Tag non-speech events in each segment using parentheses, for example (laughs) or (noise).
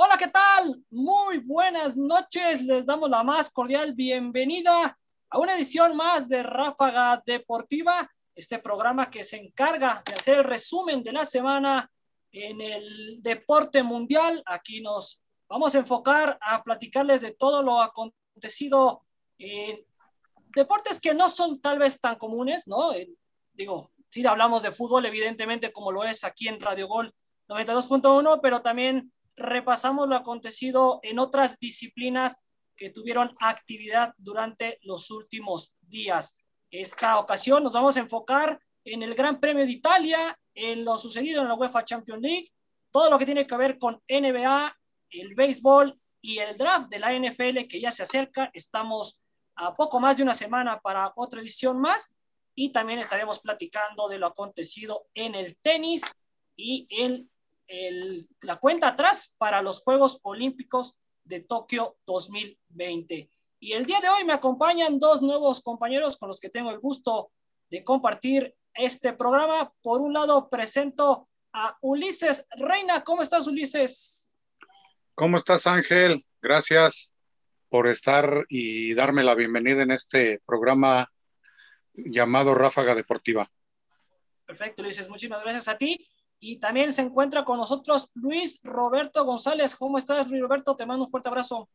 Hola, ¿qué tal? Muy buenas noches. Les damos la más cordial bienvenida a una edición más de Ráfaga Deportiva, este programa que se encarga de hacer el resumen de la semana en el deporte mundial. Aquí nos vamos a enfocar a platicarles de todo lo acontecido en deportes que no son tal vez tan comunes, ¿no? Digo, sí hablamos de fútbol, evidentemente, como lo es aquí en Radio Gol 92.1, pero también repasamos lo acontecido en otras disciplinas que tuvieron actividad durante los últimos días. Esta ocasión nos vamos a enfocar en el Gran Premio de Italia, en lo sucedido en la UEFA Champions League, todo lo que tiene que ver con NBA, el béisbol y el draft de la NFL que ya se acerca. Estamos a poco más de una semana para otra edición más y también estaremos platicando de lo acontecido en el tenis y en la cuenta atrás para los Juegos Olímpicos de Tokio 2020. Y el día de hoy me acompañan dos nuevos compañeros con los que tengo el gusto de compartir este programa. Por un lado, presento a Ulises Reina. ¿Cómo estás, Ulises? ¿Cómo estás, Ángel? Gracias por estar y darme la bienvenida en este programa llamado Ráfaga Deportiva. Perfecto, Ulises. Muchísimas gracias a ti. Y también se encuentra con nosotros Luis Roberto González. ¿Cómo estás, Luis Roberto? Te mando un fuerte abrazo.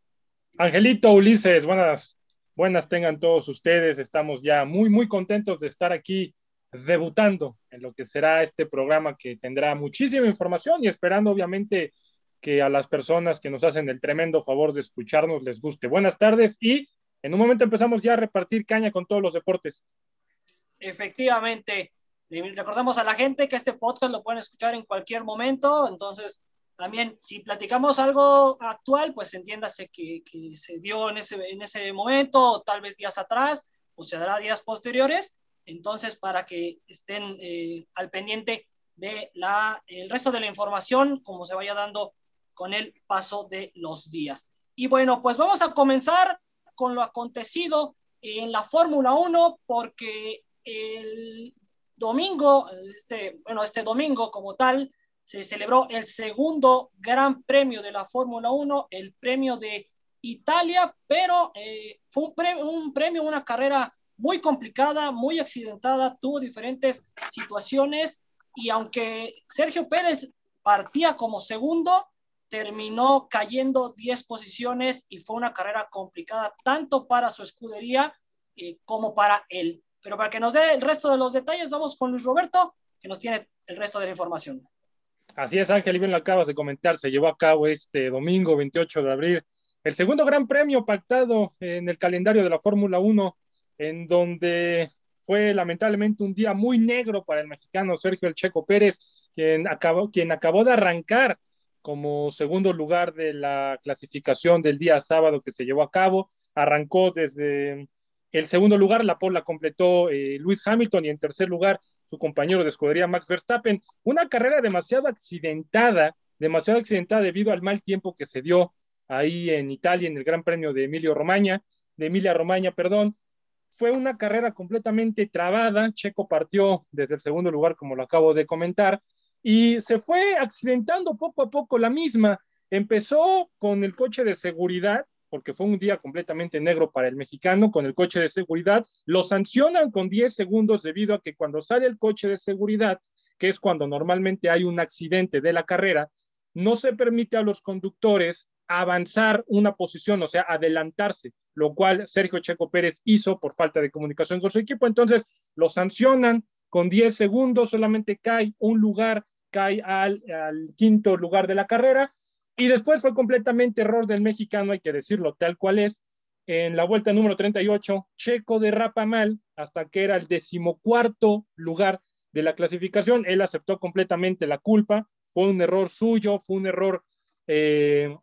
Angelito Ulises, buenas, buenas tengan todos ustedes. Estamos ya muy, muy contentos de estar aquí debutando en lo que será este programa que tendrá muchísima información y esperando obviamente que a las personas que nos hacen el tremendo favor de escucharnos les guste. Buenas tardes y en un momento empezamos ya a repartir caña con todos los deportes. Efectivamente. Recordamos a la gente que este podcast lo pueden escuchar en cualquier momento, entonces también si platicamos algo actual, pues entiéndase que, que se dio en ese, en ese momento, o tal vez días atrás, o se dará días posteriores, entonces para que estén eh, al pendiente de la, el resto de la información, como se vaya dando con el paso de los días. Y bueno, pues vamos a comenzar con lo acontecido en la Fórmula 1, porque el domingo, este, bueno, este domingo como tal, se celebró el segundo gran premio de la Fórmula 1, el premio de Italia, pero eh, fue un premio, un premio, una carrera muy complicada, muy accidentada, tuvo diferentes situaciones y aunque Sergio Pérez partía como segundo, terminó cayendo 10 posiciones y fue una carrera complicada tanto para su escudería eh, como para él. Pero para que nos dé el resto de los detalles, vamos con Luis Roberto, que nos tiene el resto de la información. Así es, Ángel, y bien lo acabas de comentar, se llevó a cabo este domingo 28 de abril el segundo gran premio pactado en el calendario de la Fórmula 1, en donde fue lamentablemente un día muy negro para el mexicano Sergio El Checo Pérez, quien acabó, quien acabó de arrancar como segundo lugar de la clasificación del día sábado que se llevó a cabo. Arrancó desde el segundo lugar, la pole la completó eh, Luis Hamilton y en tercer lugar su compañero de escudería Max Verstappen. Una carrera demasiado accidentada, demasiado accidentada debido al mal tiempo que se dio ahí en Italia en el Gran Premio de Emilio Romagna, de Emilia Romagna, perdón. Fue una carrera completamente trabada. Checo partió desde el segundo lugar, como lo acabo de comentar, y se fue accidentando poco a poco la misma. Empezó con el coche de seguridad, porque fue un día completamente negro para el mexicano con el coche de seguridad, lo sancionan con 10 segundos debido a que cuando sale el coche de seguridad, que es cuando normalmente hay un accidente de la carrera, no se permite a los conductores avanzar una posición, o sea, adelantarse, lo cual Sergio Checo Pérez hizo por falta de comunicación con su equipo. Entonces, lo sancionan con 10 segundos, solamente cae un lugar, cae al, al quinto lugar de la carrera y después fue completamente error del mexicano, hay que decirlo tal cual es. En la vuelta número 38, Checo derrapa mal hasta que era el decimocuarto lugar de la clasificación. Él aceptó completamente la culpa. Fue un error suyo, fue un error eh,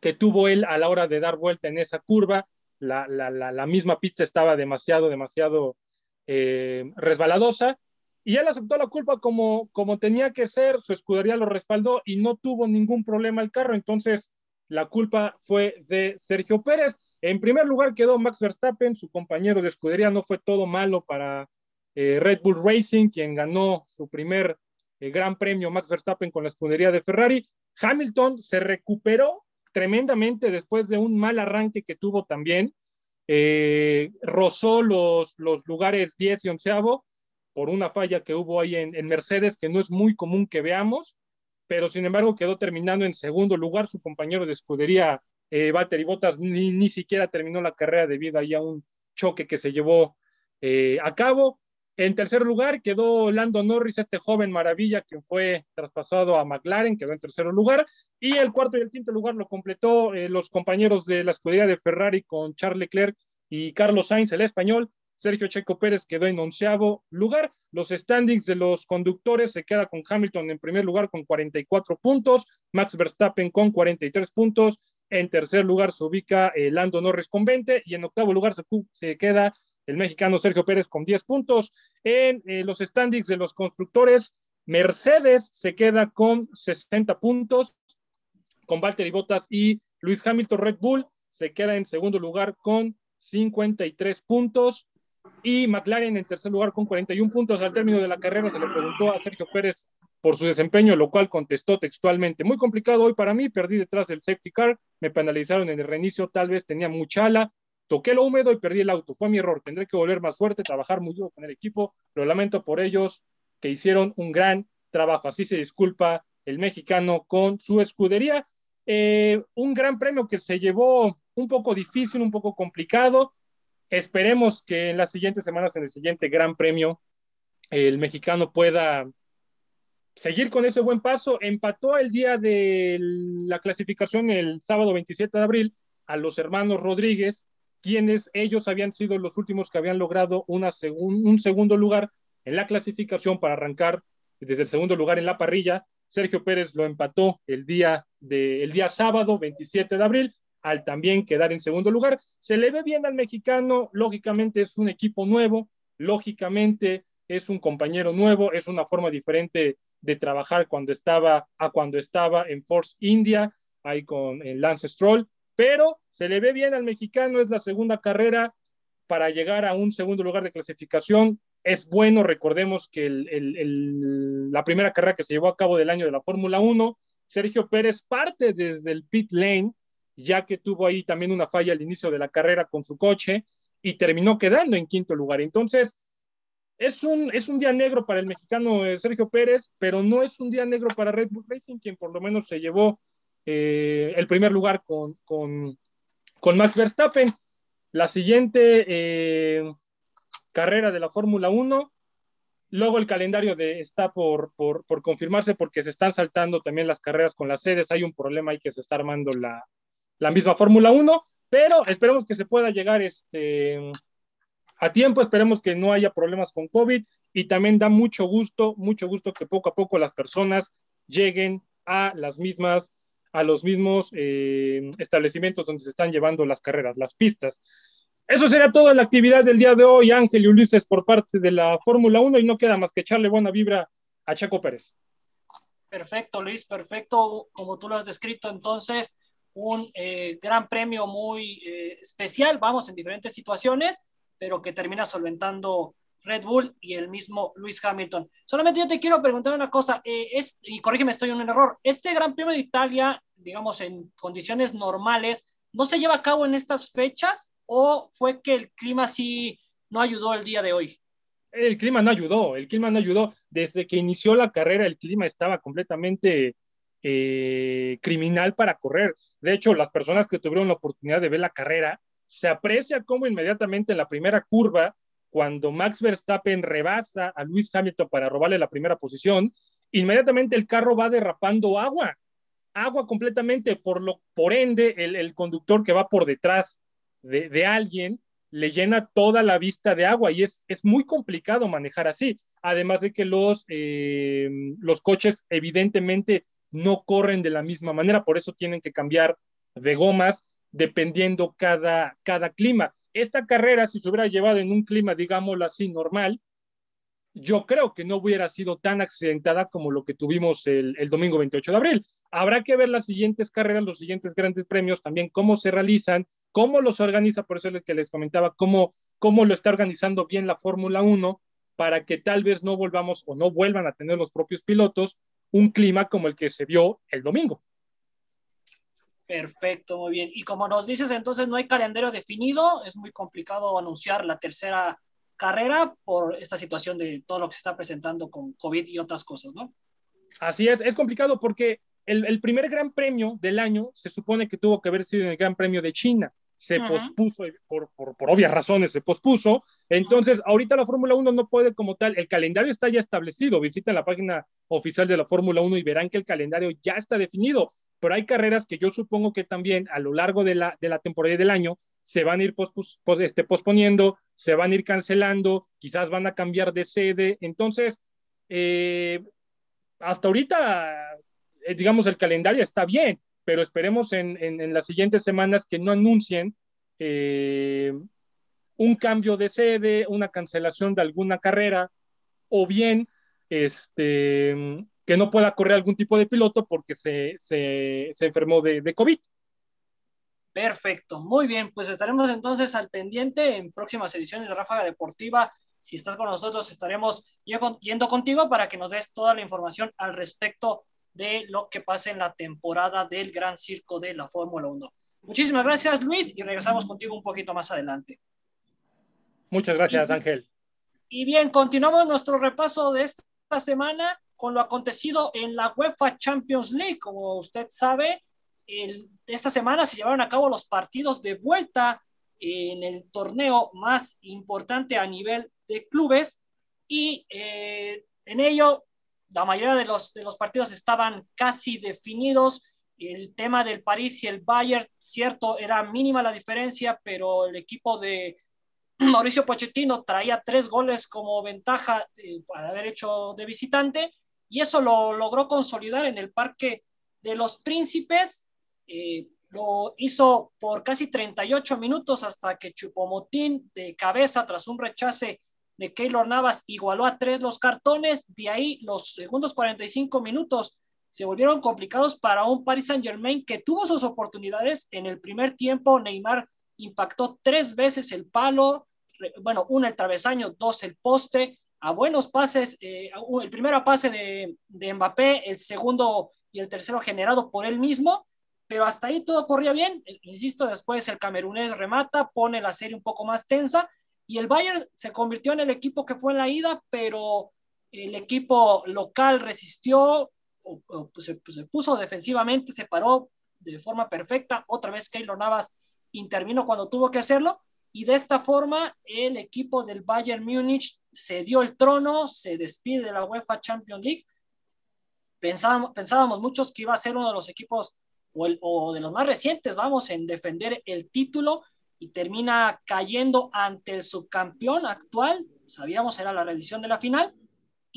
que tuvo él a la hora de dar vuelta en esa curva. La, misma pista estaba demasiado, demasiado eh, resbaladosa y él aceptó la culpa como, como tenía que ser, su escudería lo respaldó y no tuvo ningún problema el carro, entonces la culpa fue de Sergio Pérez. En primer lugar quedó Max Verstappen, su compañero de escudería, no fue todo malo para, eh, Red Bull Racing, quien ganó su primer eh, gran premio, Max Verstappen con la escudería de Ferrari. Hamilton se recuperó tremendamente después de un mal arranque que tuvo también. Eh, rozó los, los lugares 10 y 11 por una falla que hubo ahí en, Mercedes, que no es muy común que veamos, pero sin embargo quedó terminando en segundo lugar. Su compañero de escudería, eh, Valtteri Bottas, ni, ni siquiera terminó la carrera debido a un choque que se llevó eh, a cabo. En tercer lugar quedó Lando Norris, este joven maravilla que fue traspasado a McLaren, quedó en tercer lugar. Y el cuarto y el quinto lugar lo completó eh, los compañeros de la escudería de Ferrari con Charles Leclerc y Carlos Sainz, el español. Sergio Checo Pérez quedó en onceavo lugar. Los standings de los conductores se queda con Hamilton en primer lugar con 44 puntos, Max Verstappen con 43 puntos. En tercer lugar se ubica eh, Lando Norris con 20 y en octavo lugar se, queda el mexicano Sergio Pérez con 10 puntos. En eh, los standings de los constructores, Mercedes se queda con 60 puntos, con Valtteri Bottas y Luis Hamilton Red Bull se queda en segundo lugar con 53 puntos y McLaren en tercer lugar con 41 puntos. Al término de la carrera se le preguntó a Sergio Pérez por su desempeño, lo cual contestó textualmente, muy complicado hoy para mí, perdí detrás del safety car, me penalizaron en el reinicio, tal vez tenía mucha ala, toqué lo húmedo y perdí el auto. Fue mi error. Tendré que volver más fuerte, trabajar muy duro con el equipo. Lo lamento por ellos que hicieron un gran trabajo. Así se disculpa el mexicano con su escudería. Eh, un gran premio que se llevó un poco difícil, un poco complicado. Esperemos que en las siguientes semanas, en el siguiente gran premio, el mexicano pueda seguir con ese buen paso. Empató el día de la clasificación el sábado 27 de abril a los hermanos Rodríguez quienes ellos habían sido los últimos que habían logrado un segundo lugar en la clasificación para arrancar desde el segundo lugar en la parrilla. Sergio Pérez lo empató el día, de, el día sábado 27 de abril al también quedar en segundo lugar. Se le ve bien al mexicano, lógicamente es un equipo nuevo, lógicamente es un compañero nuevo, es una forma diferente de trabajar cuando estaba a cuando estaba en Force India, ahí con Lance Stroll pero se le ve bien al mexicano, es la segunda carrera para llegar a un segundo lugar de clasificación. Es bueno, recordemos que la primera carrera que se llevó a cabo del año de la Fórmula 1, Sergio Pérez parte desde el pit lane, ya que tuvo ahí también una falla al inicio de la carrera con su coche y terminó quedando en quinto lugar. Entonces, es un, es un día negro para el mexicano eh, Sergio Pérez, pero no es un día negro para Red Bull Racing, quien por lo menos se llevó eh, el primer lugar con, con, con, Max Verstappen. La siguiente eh, carrera de la Fórmula 1. Luego el calendario de, está por, por, por, confirmarse porque se están saltando también las carreras con las sedes. Hay un problema ahí que se está armando la, la misma Fórmula 1, pero esperemos que se pueda llegar este, a tiempo. Esperemos que no haya problemas con COVID y también da mucho gusto, mucho gusto que poco a poco las personas lleguen a las mismas a los mismos eh, establecimientos donde se están llevando las carreras, las pistas. Eso sería toda la actividad del día de hoy, Ángel y Ulises, por parte de la Fórmula 1 y no queda más que echarle buena vibra a Chaco Pérez. Perfecto, Luis, perfecto. Como tú lo has descrito, entonces, un eh, gran premio muy eh, especial, vamos, en diferentes situaciones, pero que termina solventando Red Bull y el mismo Luis Hamilton. Solamente yo te quiero preguntar una cosa, eh, es, y corrígeme, estoy en un error. Este Gran Premio de Italia, digamos, en condiciones normales, ¿no se lleva a cabo en estas fechas o fue que el clima sí no ayudó el día de hoy? El clima no ayudó, el clima no ayudó. Desde que inició la carrera, el clima estaba completamente criminal para correr. De hecho, las personas que tuvieron la oportunidad de ver la carrera, se aprecia cómo inmediatamente en la primera curva cuando Max Verstappen rebasa a Luis Hamilton para robarle la primera posición, inmediatamente el carro va derrapando agua, agua completamente, por, lo, por ende el, conductor que va por detrás de, alguien le llena toda la vista de agua y es, es muy complicado manejar así, además de que los, eh, los coches evidentemente no corren de la misma manera, por eso tienen que cambiar de gomas dependiendo cada, cada clima esta carrera, si se hubiera llevado en un clima, digámoslo así, normal, yo creo que no hubiera sido tan accidentada como lo que tuvimos el, domingo 28 de abril. Habrá que ver las siguientes carreras, los siguientes grandes premios, también cómo se realizan, cómo los organiza, por eso es lo que les comentaba, cómo, cómo lo está organizando bien la Fórmula 1 para que tal vez no volvamos o no vuelvan a tener los propios pilotos un clima como el que se vio el domingo. Perfecto, muy bien. Y como nos dices, entonces no hay calendario definido, es muy complicado anunciar la tercera carrera por esta situación de todo lo que se está presentando con COVID y otras cosas, ¿no? Así es, es complicado porque el, primer gran premio del año se supone que tuvo que haber sido en el Gran Premio de China. Se pospuso, por, por, por, obvias razones se pospuso. Entonces, ahorita la Fórmula 1 no puede como tal, el calendario está ya establecido. Visiten la página oficial de la Fórmula 1 y verán que el calendario ya está definido. Pero hay carreras que yo supongo que también a lo largo de la, de la temporada del año se van a ir este, posponiendo, se van a ir cancelando, quizás van a cambiar de sede. Entonces, eh, hasta ahorita eh, digamos, el calendario está bien, pero esperemos en, las siguientes semanas que no anuncien eh, un cambio de sede, una cancelación de alguna carrera, o bien este, que no pueda correr algún tipo de piloto porque se, enfermó de, COVID. Perfecto, muy bien, pues estaremos entonces al pendiente en próximas ediciones de Ráfaga Deportiva. Si estás con nosotros, estaremos yendo contigo para que nos des toda la información al respecto de lo que pasa en la temporada del Gran Circo de la Fórmula 1. Muchísimas gracias, Luis, y regresamos contigo un poquito más adelante. Muchas gracias, Ángel. Y bien, continuamos nuestro repaso de esta semana con lo acontecido en la UEFA Champions League. Como usted sabe, el, esta semana se llevaron a cabo los partidos de vuelta en el torneo más importante a nivel de clubes y eh, en ello la mayoría de los, de los partidos estaban casi definidos. El tema del París y el Bayern, cierto, era mínima la diferencia, pero el equipo de (clears throat) Mauricio Pochettino traía tres goles como ventaja eh, para haber hecho de visitante y eso lo logró consolidar en el Parque de los Príncipes. Eh, lo hizo por casi 38 minutos hasta que Chupomotín de cabeza tras un rechace de Keylor Navas igualó a tres los cartones, de ahí los segundos 45 minutos se volvieron complicados para un Paris Saint Germain que tuvo sus oportunidades. En el primer tiempo, Neymar impactó tres veces el palo, bueno, uno el travesaño, dos el poste, a buenos pases, eh, el primero pase de, de Mbappé, el segundo y el tercero generado por él mismo, pero hasta ahí todo corría bien. Insisto, después el camerunés remata, pone la serie un poco más tensa y el Bayern se convirtió en el equipo que fue en la ida, pero el equipo local resistió, pues, se, pues, se, puso defensivamente, se paró de forma perfecta. Otra vez Keylor Navas intervino cuando tuvo que hacerlo. Y de esta forma, el equipo del Bayern Múnich se dio el trono, se despide de la UEFA Champions League. Pensábamos, pensábamos muchos que iba a ser uno de los equipos o, o de los más recientes, vamos, en defender el título y termina cayendo ante el subcampeón actual, sabíamos era la reedición de la final,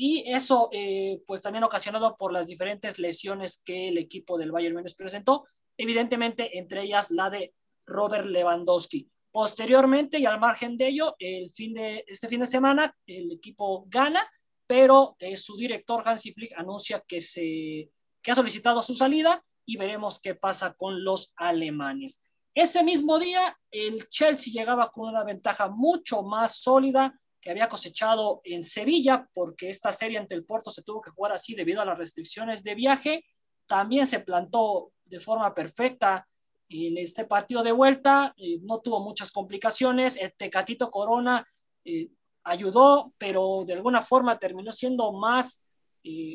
y eso eh, pues también ocasionado por las diferentes lesiones que el equipo del Bayern Múnich presentó, evidentemente entre ellas la de Robert Lewandowski. Posteriormente y al margen de ello, el fin de, este fin de semana el equipo gana, pero eh, su director Hansi Flick anuncia que, se, que ha solicitado su salida y veremos qué pasa con los alemanes. Ese mismo día, el Chelsea llegaba con una ventaja mucho más sólida que había cosechado en Sevilla, porque esta serie ante el Porto se tuvo que jugar así debido a las restricciones de viaje. También se plantó de forma perfecta en este partido de vuelta, eh, no tuvo muchas complicaciones. El Tecatito Corona eh, ayudó, pero de alguna forma terminó siendo más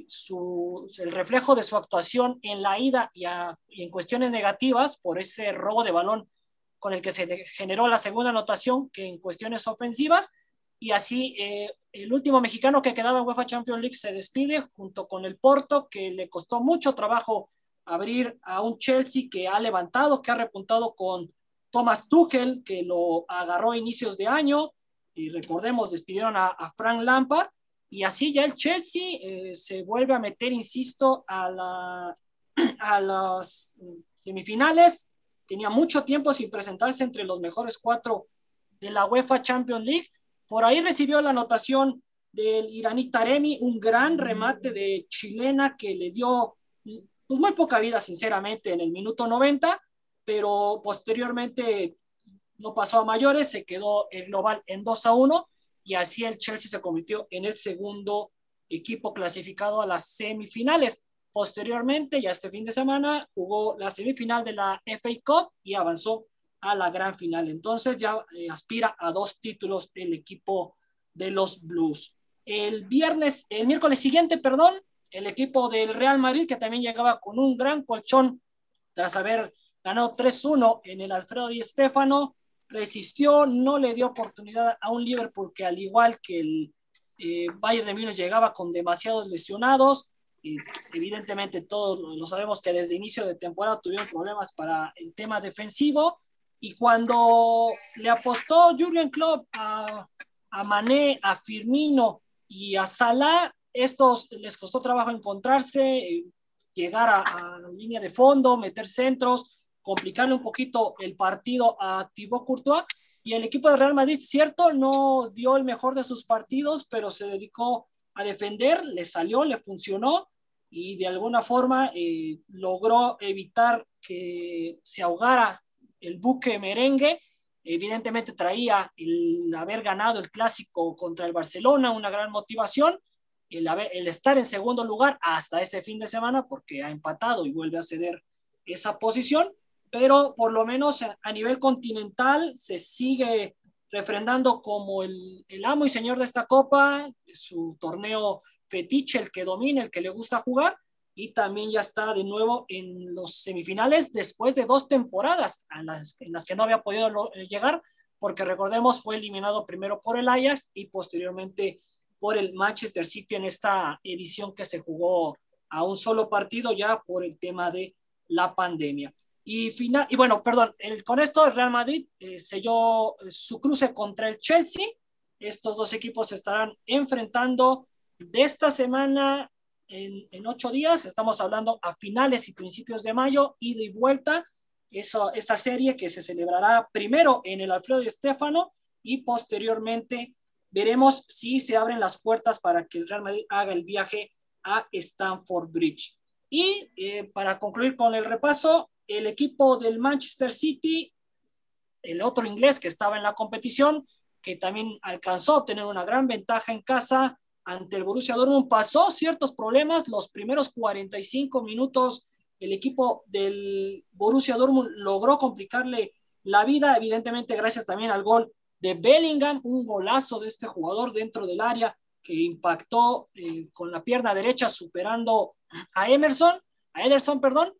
su, el reflejo de su actuación en la ida y, en cuestiones negativas por ese robo de balón con el que se generó la segunda anotación que en cuestiones ofensivas. Y así eh, el último mexicano que quedaba en UEFA Champions League se despide junto con el Porto, que le costó mucho trabajo abrir a un Chelsea que ha levantado, que ha repuntado con Thomas Tuchel, que lo agarró a inicios de año. Y recordemos, despidieron a, a Frank Lampard y así ya el Chelsea eh, se vuelve a meter, insisto, a, la, (clears throat) las semifinales. Tenía mucho tiempo sin presentarse entre los mejores cuatro de la UEFA Champions League. Por ahí recibió la anotación del iraní Taremi, un gran remate de chilena que le dio pues, muy poca vida, sinceramente, en el minuto 90, pero posteriormente no pasó a mayores, se quedó el global en 2 a 1 y así el Chelsea se convirtió en el segundo equipo clasificado a las semifinales. Posteriormente, ya este fin de semana, jugó la semifinal de la FA Cup y avanzó a la gran final. Entonces ya eh, aspira a dos títulos el equipo de los Blues. El viernes, el miércoles siguiente, perdón, el equipo del Real Madrid, que también llegaba con un gran colchón tras haber ganado 3-1 en el Alfredo Di Stéfano, resistió, no le dio oportunidad a un Liverpool que al igual que el eh, Bayern de Múnich llegaba con demasiados lesionados, evidentemente todos lo sabemos que desde inicio de temporada tuvieron problemas para el tema defensivo, y cuando le apostó Jürgen Klopp a, a Mané, a Firmino y a Salah, estos les costó trabajo encontrarse, eh, llegar a, la línea de fondo, meter centros, complicarle un poquito el partido a Thibaut Courtois. Y el equipo de Real Madrid, cierto, no dio el mejor de sus partidos, pero se dedicó a defender, le salió, le funcionó y de alguna forma eh, logró evitar que se ahogara el buque merengue. Evidentemente traía el haber ganado el clásico contra el Barcelona, una gran motivación, el, el estar en segundo lugar hasta este fin de semana, porque ha empatado y vuelve a ceder esa posición, pero por lo menos a, nivel continental se sigue refrendando como el, amo y señor de esta copa, su torneo fetiche, el que domina, el que le gusta jugar, y también ya está de nuevo en los semifinales después de dos temporadas en las, en las que no había podido eh, llegar, porque recordemos fue eliminado primero por el Ajax y posteriormente por el Manchester City en esta edición que se jugó a un solo partido ya por el tema de la pandemia. Y, final, y bueno, perdón, el, con esto el Real Madrid eh, selló eh, su cruce contra el Chelsea. Estos dos equipos se estarán enfrentando de esta semana en, ocho días, estamos hablando a finales y principios de mayo, ida y vuelta, eso, esa serie que se celebrará primero en el Alfredo y Estefano y posteriormente veremos si se abren las puertas para que el Real Madrid haga el viaje a Stamford Bridge. Y eh, para concluir con el repaso, el equipo del Manchester City, el otro inglés que estaba en la competición, que también alcanzó a obtener una gran ventaja en casa, ante el Borussia Dortmund pasó ciertos problemas. Los primeros 45 minutos, el equipo del Borussia Dortmund logró complicarle la vida, evidentemente gracias también al gol de Bellingham, un golazo de este jugador dentro del área que impactó eh, con la pierna derecha superando a Emerson, a Ederson, perdón,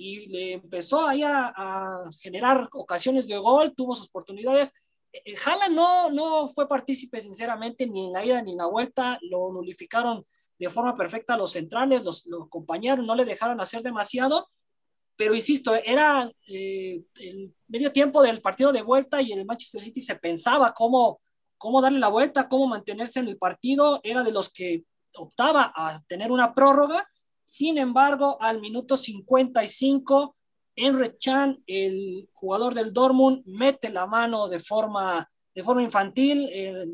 y le empezó ahí a, a generar ocasiones de gol, tuvo sus oportunidades. Eh, Haaland no, no fue partícipe sinceramente ni en la ida ni en la vuelta, lo nulificaron de forma perfecta los centrales, los, los acompañaron, no le dejaron hacer demasiado, pero insisto, era eh, el medio tiempo del partido de vuelta y el Manchester City se pensaba cómo, cómo darle la vuelta, cómo mantenerse en el partido, era de los que optaba a tener una prórroga, sin embargo, al minuto 55 Enre Chan, el jugador del Dortmund, mete la mano de forma, de forma infantil, eh,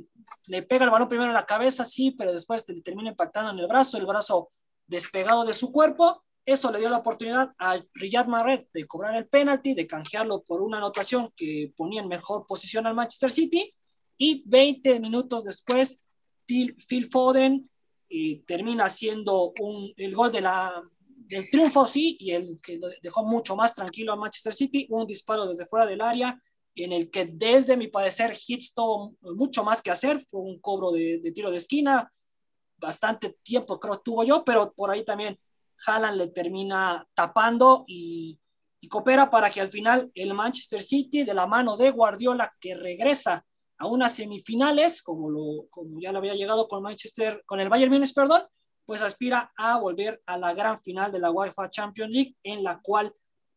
le pega el balón primero en la cabeza, sí, pero después le termina impactando en el brazo, el brazo despegado de su cuerpo. Eso le dio la oportunidad a Riyad Mahrez de cobrar el penalti, de canjearlo por una anotación que ponía en mejor posición al Manchester City. Y 20 minutos después, Phil, Foden eh, termina haciendo un, el gol de la, del triunfo, sí, y el que dejó mucho más tranquilo a Manchester City, un disparo desde fuera del área, en el que desde mi parecer Hits tuvo mucho más que hacer, fue un cobro de, tiro de esquina, bastante tiempo creo tuvo yo, pero por ahí también Haaland le termina tapando y, y coopera para que al final el Manchester City, de la mano de Guardiola, que regresa a unas semifinales, como, lo, como ya lo había llegado con Manchester, con el Bayern Múnich, perdón, pues aspira a volver a la gran final de la UEFA Champions League, en la cual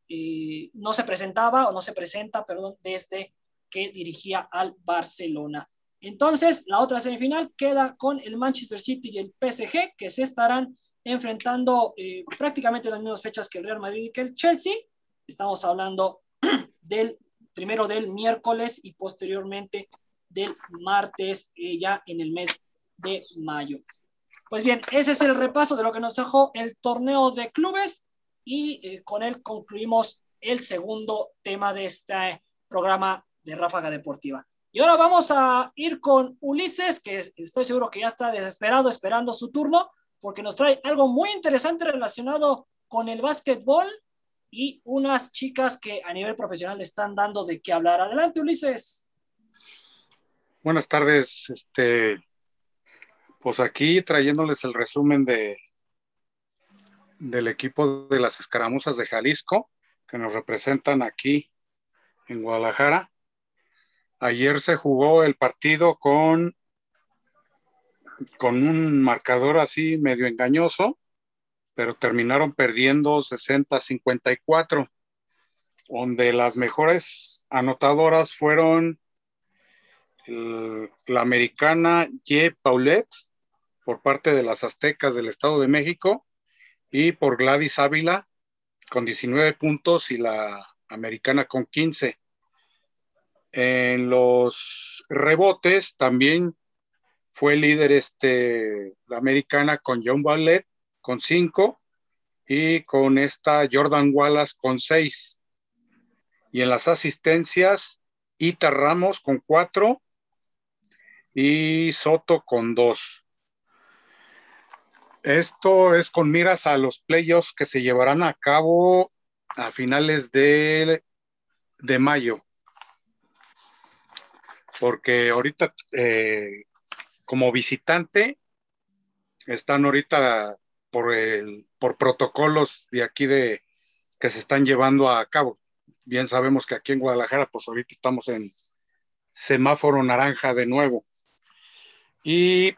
eh, no se presentaba o no se presenta, perdón, desde que dirigía al Barcelona. Entonces, la otra semifinal queda con el Manchester City y el PSG, que se estarán enfrentando eh, prácticamente las mismas fechas que el Real Madrid y que el Chelsea. Estamos hablando (clears throat) del primero del miércoles y posteriormente del martes, eh, ya en el mes de mayo. Pues bien, ese es el repaso de lo que nos dejó el torneo de clubes y eh, con él concluimos el segundo tema de este programa de Ráfaga Deportiva. Y ahora vamos a ir con Ulises, que estoy seguro que ya está desesperado esperando su turno, porque nos trae algo muy interesante relacionado con el básquetbol y unas chicas que a nivel profesional están dando de qué hablar. Adelante, Ulises. Buenas tardes, este, pues aquí trayéndoles el resumen de del equipo de las escaramuzas de Jalisco que nos representan aquí en Guadalajara. Ayer se jugó el partido con, con un marcador así medio engañoso, pero terminaron perdiendo 60-54, donde las mejores anotadoras fueron la americana Ye Paulette por parte de las Aztecas del Estado de México y por Gladys Ávila con 19 puntos y la americana con 15. En los rebotes también fue líder este, la americana con John Ballet con 5 y con esta Jordan Wallace con 6. Y en las asistencias, Ita Ramos con 4 y Soto con 2. Esto es con miras a los playoffs que se llevarán a cabo a finales de, de mayo. Porque ahorita, eh, como visitante, están ahorita por, el, por protocolos de aquí de que se están llevando a cabo. Bien sabemos que aquí en Guadalajara, pues ahorita estamos en semáforo naranja de nuevo. Y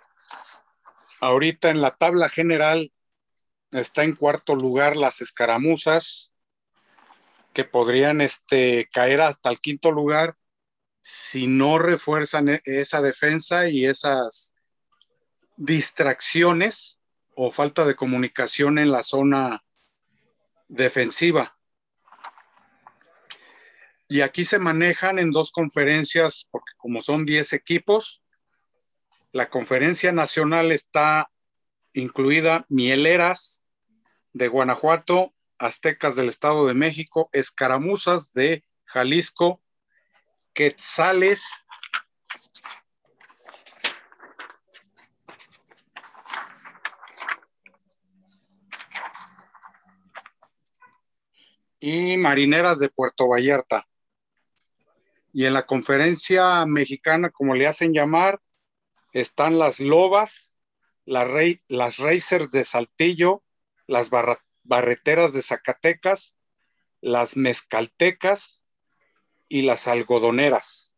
Ahorita en la tabla general está en cuarto lugar las escaramuzas, que podrían este, caer hasta el quinto lugar si no refuerzan e-, esa defensa y esas distracciones o falta de comunicación en la zona defensiva. Y aquí se manejan en dos conferencias, porque como son 10 equipos, la conferencia nacional está incluida Mieleras de Guanajuato, Aztecas del Estado de México, Escaramuzas de Jalisco, Quetzales, y Marineras de Puerto Vallarta. Y en la conferencia mexicana, como le hacen llamar, están las lobas, las racers de Saltillo, las barreteras de Zacatecas, las mezcaltecas y las algodoneras.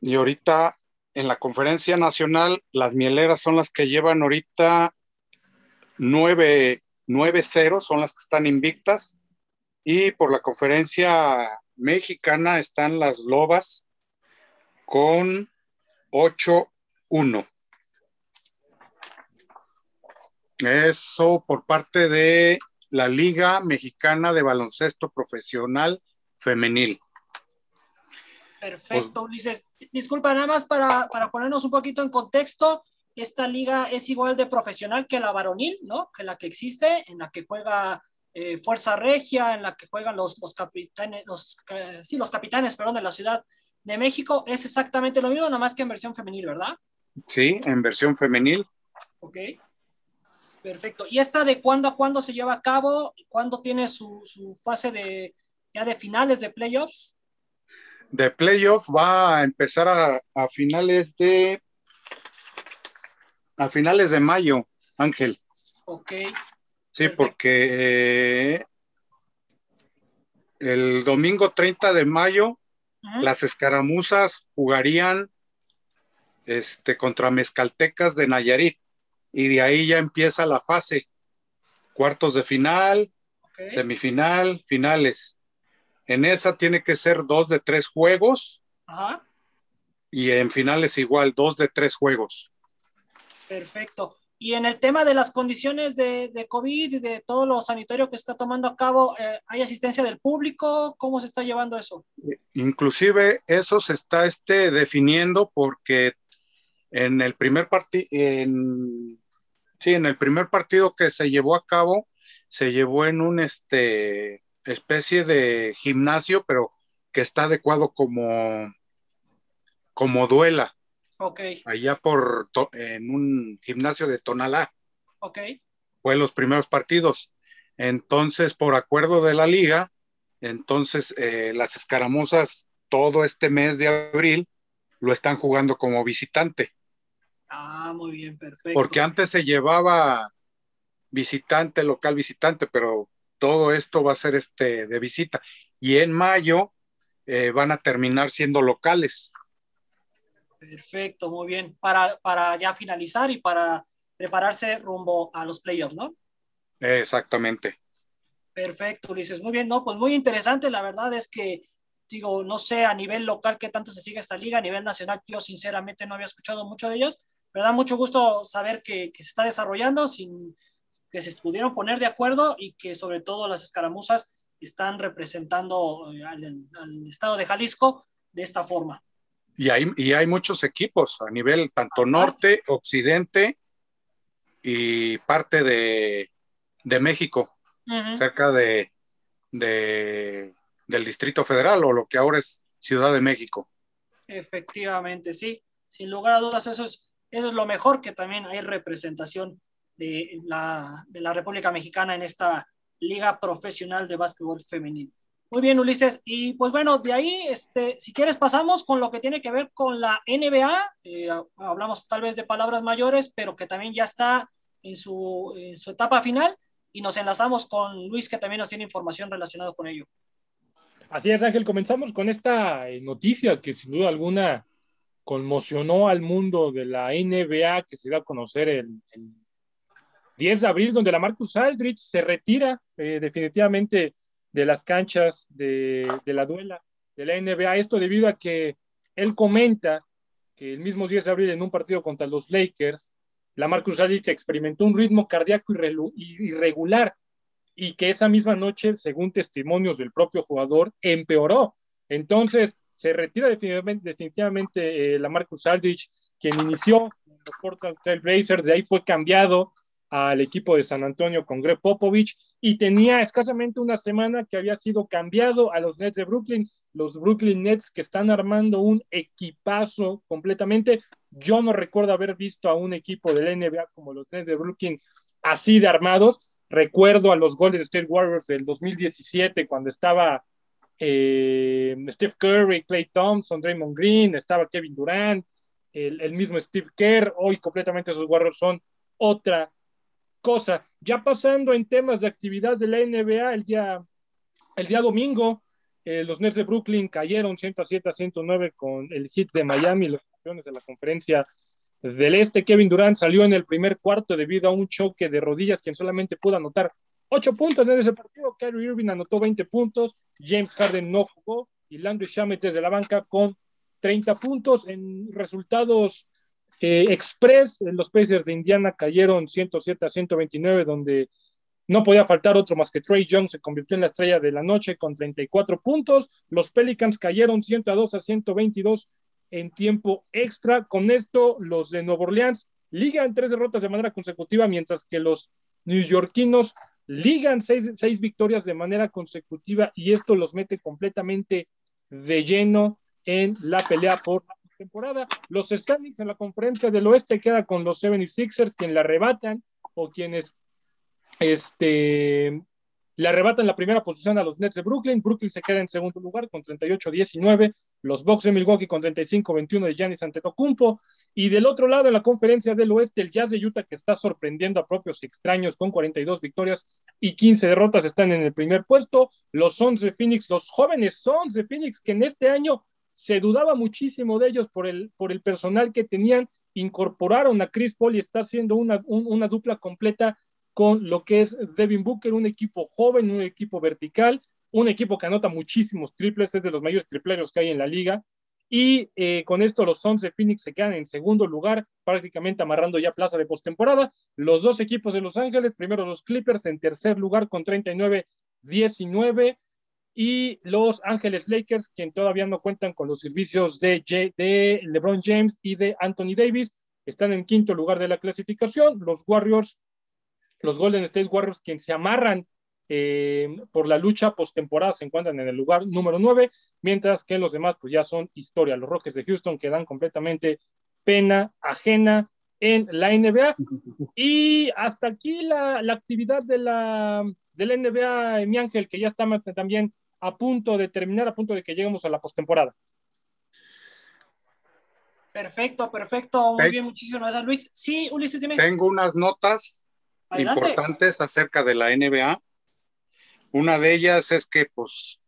Y ahorita en la conferencia nacional, las mieleras son las que llevan ahorita nueve, nueve ceros, son las que están invictas. Y por la conferencia mexicana están las lobas, con 8-1. Eso por parte de la Liga Mexicana de Baloncesto Profesional Femenil. Perfecto, Ulises. Disculpa, nada más para, ponernos un poquito en contexto, esta liga es igual de profesional que la varonil, ¿no? Que la que existe, en la que juega eh, Fuerza Regia, en la que juegan los, los capitanes, los, eh, sí, los capitanes, perdón, de la ciudad de México es exactamente lo mismo, nada más que en versión femenil, ¿verdad? Sí, en versión femenil. Ok. Perfecto. ¿Y esta de cuándo a cuándo se lleva a cabo? ¿Cuándo tiene su, fase de ya de finales de playoffs? De playoff va a empezar a, finales de a finales de mayo, Ángel. Ok. Sí, porque eh, el domingo 30 de mayo las escaramuzas jugarían este, contra mezcaltecas de Nayarit y de ahí ya empieza la fase. Cuartos de final, semifinal, finales. En esa tiene que ser dos de tres juegos. Y en finales igual, dos de tres juegos. Perfecto. Y en el tema de las condiciones de, COVID y de todo lo sanitario que está tomando a cabo, eh, ¿hay asistencia del público? ¿Cómo se está llevando eso? Inclusive eso se está este, definiendo porque en el primer partido, sí, en el primer partido que se llevó a cabo, se llevó en un este, especie de gimnasio, pero que está adecuado como, como duela. Ok. Allá por, en un gimnasio de Tonalá. Ok. Fue los primeros partidos. Entonces, por acuerdo de la liga, entonces eh, las escaramuzas todo este mes de abril lo están jugando como visitante. Ah, muy bien, perfecto. Porque antes se llevaba visitante, local visitante, pero todo esto va a ser este de visita. Y en mayo eh, van a terminar siendo locales. Perfecto, muy bien. Para, para ya finalizar y para prepararse rumbo a los playoffs, ¿no? Exactamente. Perfecto, Ulises. Muy bien, no, pues muy interesante. La verdad es que, digo, no sé a nivel local qué tanto se sigue esta liga, a nivel nacional, yo sinceramente no había escuchado mucho de ellos, pero da mucho gusto saber que, que se está desarrollando, sin, que se pudieron poner de acuerdo y que sobre todo las escaramuzas están representando eh, al, al estado de Jalisco de esta forma. Y hay, y hay muchos equipos a nivel tanto norte, occidente y parte de, de México, uh -huh. cerca de, de, del Distrito Federal o lo que ahora es Ciudad de México. Efectivamente, sí. Sin lugar a dudas, eso es, eso es lo mejor, que también hay representación de la, de la República Mexicana en esta Liga Profesional de Básquetbol Femenino. Muy bien, Ulises. Y pues bueno, de ahí, este, si quieres, pasamos con lo que tiene que ver con la NBA. Eh, hablamos tal vez de palabras mayores, pero que también ya está en su, en su etapa final. Y nos enlazamos con Luis, que también nos tiene información relacionada con ello. Así es, Ángel. Comenzamos con esta eh, noticia que sin duda alguna conmocionó al mundo de la NBA, que se dio a conocer el, el 10 de abril, donde la Marcus Aldrich se retira eh, definitivamente de las canchas de, de, la duela de la NBA. Esto debido a que él comenta que el mismo 10 de abril en un partido contra los Lakers, la Marcus Aldrich experimentó un ritmo cardíaco irregular y que esa misma noche, según testimonios del propio jugador, empeoró. Entonces, se retira definitivamente, definitivamente eh, la Marcus Aldrich, quien inició los Portland Trail Blazers, de ahí fue cambiado al equipo de San Antonio con Greg Popovich y tenía escasamente una semana que había sido cambiado a los Nets de Brooklyn, los Brooklyn Nets que están armando un equipazo completamente. Yo no recuerdo haber visto a un equipo de la NBA como los Nets de Brooklyn así de armados. Recuerdo a los Golden State Warriors del 2017 cuando estaba eh, Steve Curry, Clay Thompson, Draymond Green, estaba Kevin Durant, el, el mismo Steve Kerr. Hoy completamente esos Warriors son otra cosa. Ya pasando en temas de actividad de la NBA, el día, el día domingo, eh, los Nets de Brooklyn cayeron 107 a 109 con el hit de Miami, los campeones de la conferencia del Este. Kevin Durant salió en el primer cuarto debido a un choque de rodillas, quien solamente pudo anotar 8 puntos en ese partido. Kyrie Irving anotó 20 puntos, James Harden no jugó y Landry Shamet desde la banca con 30 puntos en resultados eh, Express, los Pacers de Indiana cayeron 107 a 129, donde no podía faltar otro más que Trey Young se convirtió en la estrella de la noche con 34 puntos. Los Pelicans cayeron 102 a 122 en tiempo extra. Con esto, los de Nueva Orleans ligan tres derrotas de manera consecutiva, mientras que los neoyorquinos ligan seis, seis victorias de manera consecutiva y esto los mete completamente de lleno en la pelea por temporada. Los standings en la conferencia del oeste queda con los 76ers, quien la arrebatan o quienes este, le arrebatan la primera posición a los Nets de Brooklyn. Brooklyn se queda en segundo lugar con 38-19. Los Bucks de Milwaukee con 35-21 de Giannis Antetokounmpo. Y del otro lado, en la conferencia del oeste, el Jazz de Utah, que está sorprendiendo a propios extraños con 42 victorias y 15 derrotas, están en el primer puesto. Los Suns de Phoenix, los jóvenes Suns de Phoenix, que en este año se dudaba muchísimo de ellos por el, por el personal que tenían, incorporaron a Chris Paul y está haciendo una, un, una dupla completa con lo que es Devin Booker, un equipo joven, un equipo vertical, un equipo que anota muchísimos triples, es de los mayores tripleros que hay en la liga. Y eh, con esto los Suns de Phoenix se quedan en segundo lugar, prácticamente amarrando ya plaza de postemporada. Los dos equipos de Los Ángeles, primero los Clippers en tercer lugar con 39-19 y los Ángeles Lakers, quien todavía no cuentan con los servicios de, de, LeBron James y de Anthony Davis, están en quinto lugar de la clasificación. Los Warriors, los Golden State Warriors, quien se amarran eh, por la lucha postemporada se encuentran en el lugar número 9, mientras que los demás pues ya son historia. Los Rockets de Houston quedan completamente pena ajena en la NBA. Y hasta aquí la, actividad de la, de la NBA, mi ángel, que ya está también a punto de terminar, a punto de que lleguemos a la postemporada. Perfecto, perfecto. Muy bien, muchísimas gracias, Luis. Sí, Ulises, dime. Tengo unas notas importantes acerca de la NBA. Una de ellas es que, pues,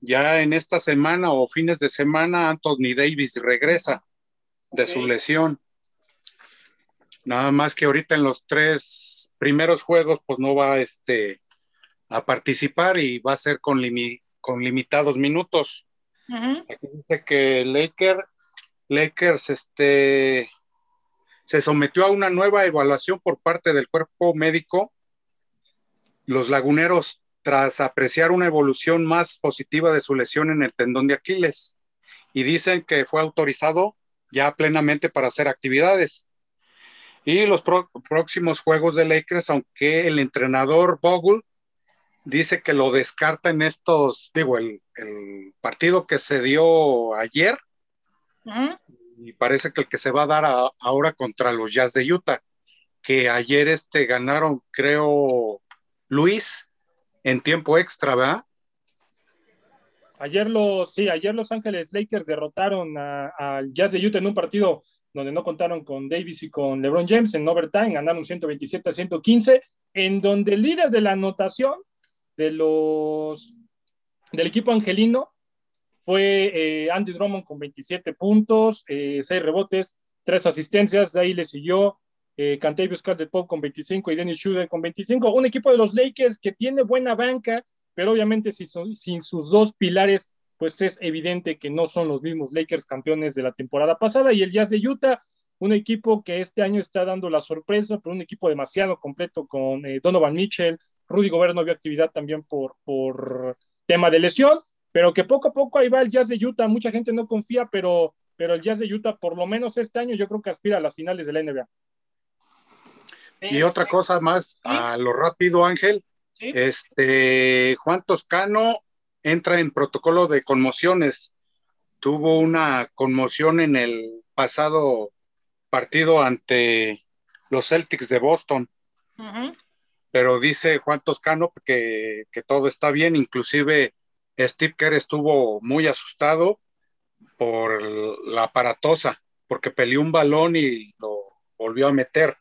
ya en esta semana o fines de semana, Anthony Davis regresa de su lesión. Nada más que ahorita en los tres primeros juegos, pues no va este, a participar y va a ser con, con limitados minutos. Aquí dice que Laker, Lakers este, se sometió a una nueva evaluación por parte del cuerpo médico. Los laguneros, tras apreciar una evolución más positiva de su lesión en el tendón de Aquiles, y dicen que fue autorizado ya plenamente para hacer actividades. Y los próximos juegos de Lakers, aunque el entrenador Bogle dice que lo descarta en estos, digo, el, partido que se dio ayer, y parece que el que se va a dar ahora contra los Jazz de Utah, que ayer este ganaron, creo, Luis, en tiempo extra, ¿verdad? Ayer los, sí, ayer Los Ángeles Lakers derrotaron al Jazz de Utah en un partido donde no contaron con Davis y con LeBron James en overtime, ganaron 127 a 115, en donde el líder de la anotación de los del equipo angelino fue eh, Andy Drummond con 27 puntos, eh, 6 rebotes, 3 asistencias, de ahí le siguió eh, Cantavius Pop con 25 y Dennis Schroeder con 25, un equipo de los Lakers que tiene buena banca, pero obviamente sin, sin sus dos pilares pues es evidente que no son los mismos Lakers campeones de la temporada pasada y el Jazz de Utah, un equipo que este año está dando la sorpresa, pero un equipo demasiado completo con eh, Donovan Mitchell, Rudy Gobert no vio actividad también por, por tema de lesión, pero que poco a poco ahí va el Jazz de Utah, mucha gente no confía, pero, pero el Jazz de Utah por lo menos este año yo creo que aspira a las finales de la NBA. Y otra cosa más, a lo rápido Ángel, este Juan Toscano entra en protocolo de conmociones. Tuvo una conmoción en el pasado partido ante los Celtics de Boston. Pero dice Juan Toscano que, que, todo está bien, inclusive Steve Kerr estuvo muy asustado por la aparatosa, porque peleó un balón y lo volvió a meter.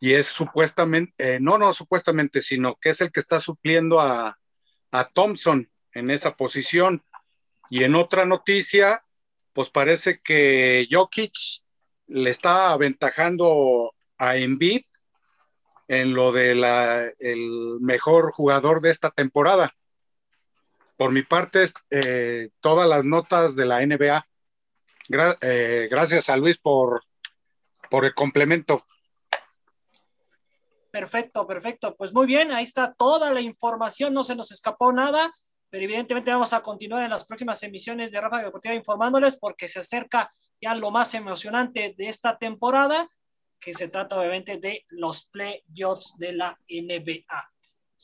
Y es supuestamente, eh, no, no supuestamente, sino que es el que está supliendo a, a Thompson en esa posición. Y en otra noticia, pues parece que Jokic le está aventajando a Embiid en lo de la, el mejor jugador de esta temporada. Por mi parte, eh, todas las notas de la NBA. Eh, gracias a Luis por, por el complemento. Perfecto, perfecto. Pues muy bien, ahí está toda la información, no se nos escapó nada, pero evidentemente vamos a continuar en las próximas emisiones de Rafa Deportiva informándoles porque se acerca ya lo más emocionante de esta temporada, que se trata obviamente de los playoffs de la NBA.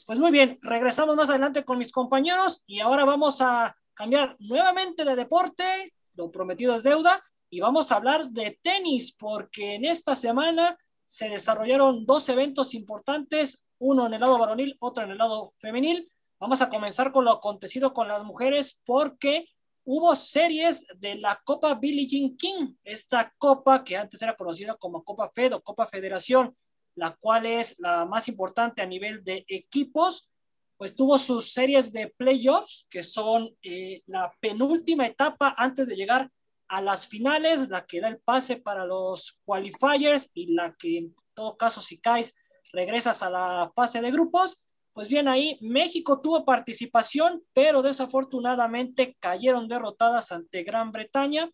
Pues muy bien, regresamos más adelante con mis compañeros y ahora vamos a cambiar nuevamente de deporte, lo prometido es deuda, y vamos a hablar de tenis porque en esta semana se desarrollaron dos eventos importantes, uno en el lado varonil, otro en el lado femenil. Vamos a comenzar con lo acontecido con las mujeres porque hubo series de la Copa Billie Jean King, esta copa que antes era conocida como Copa Fed o Copa Federación, la cual es la más importante a nivel de equipos, pues tuvo sus series de playoffs, que son eh, la penúltima etapa antes de llegar a las finales, la que da el pase para los qualifiers y la que en todo caso si caes regresas a la fase de grupos. Pues bien, ahí México tuvo participación, pero desafortunadamente cayeron derrotadas ante Gran Bretaña.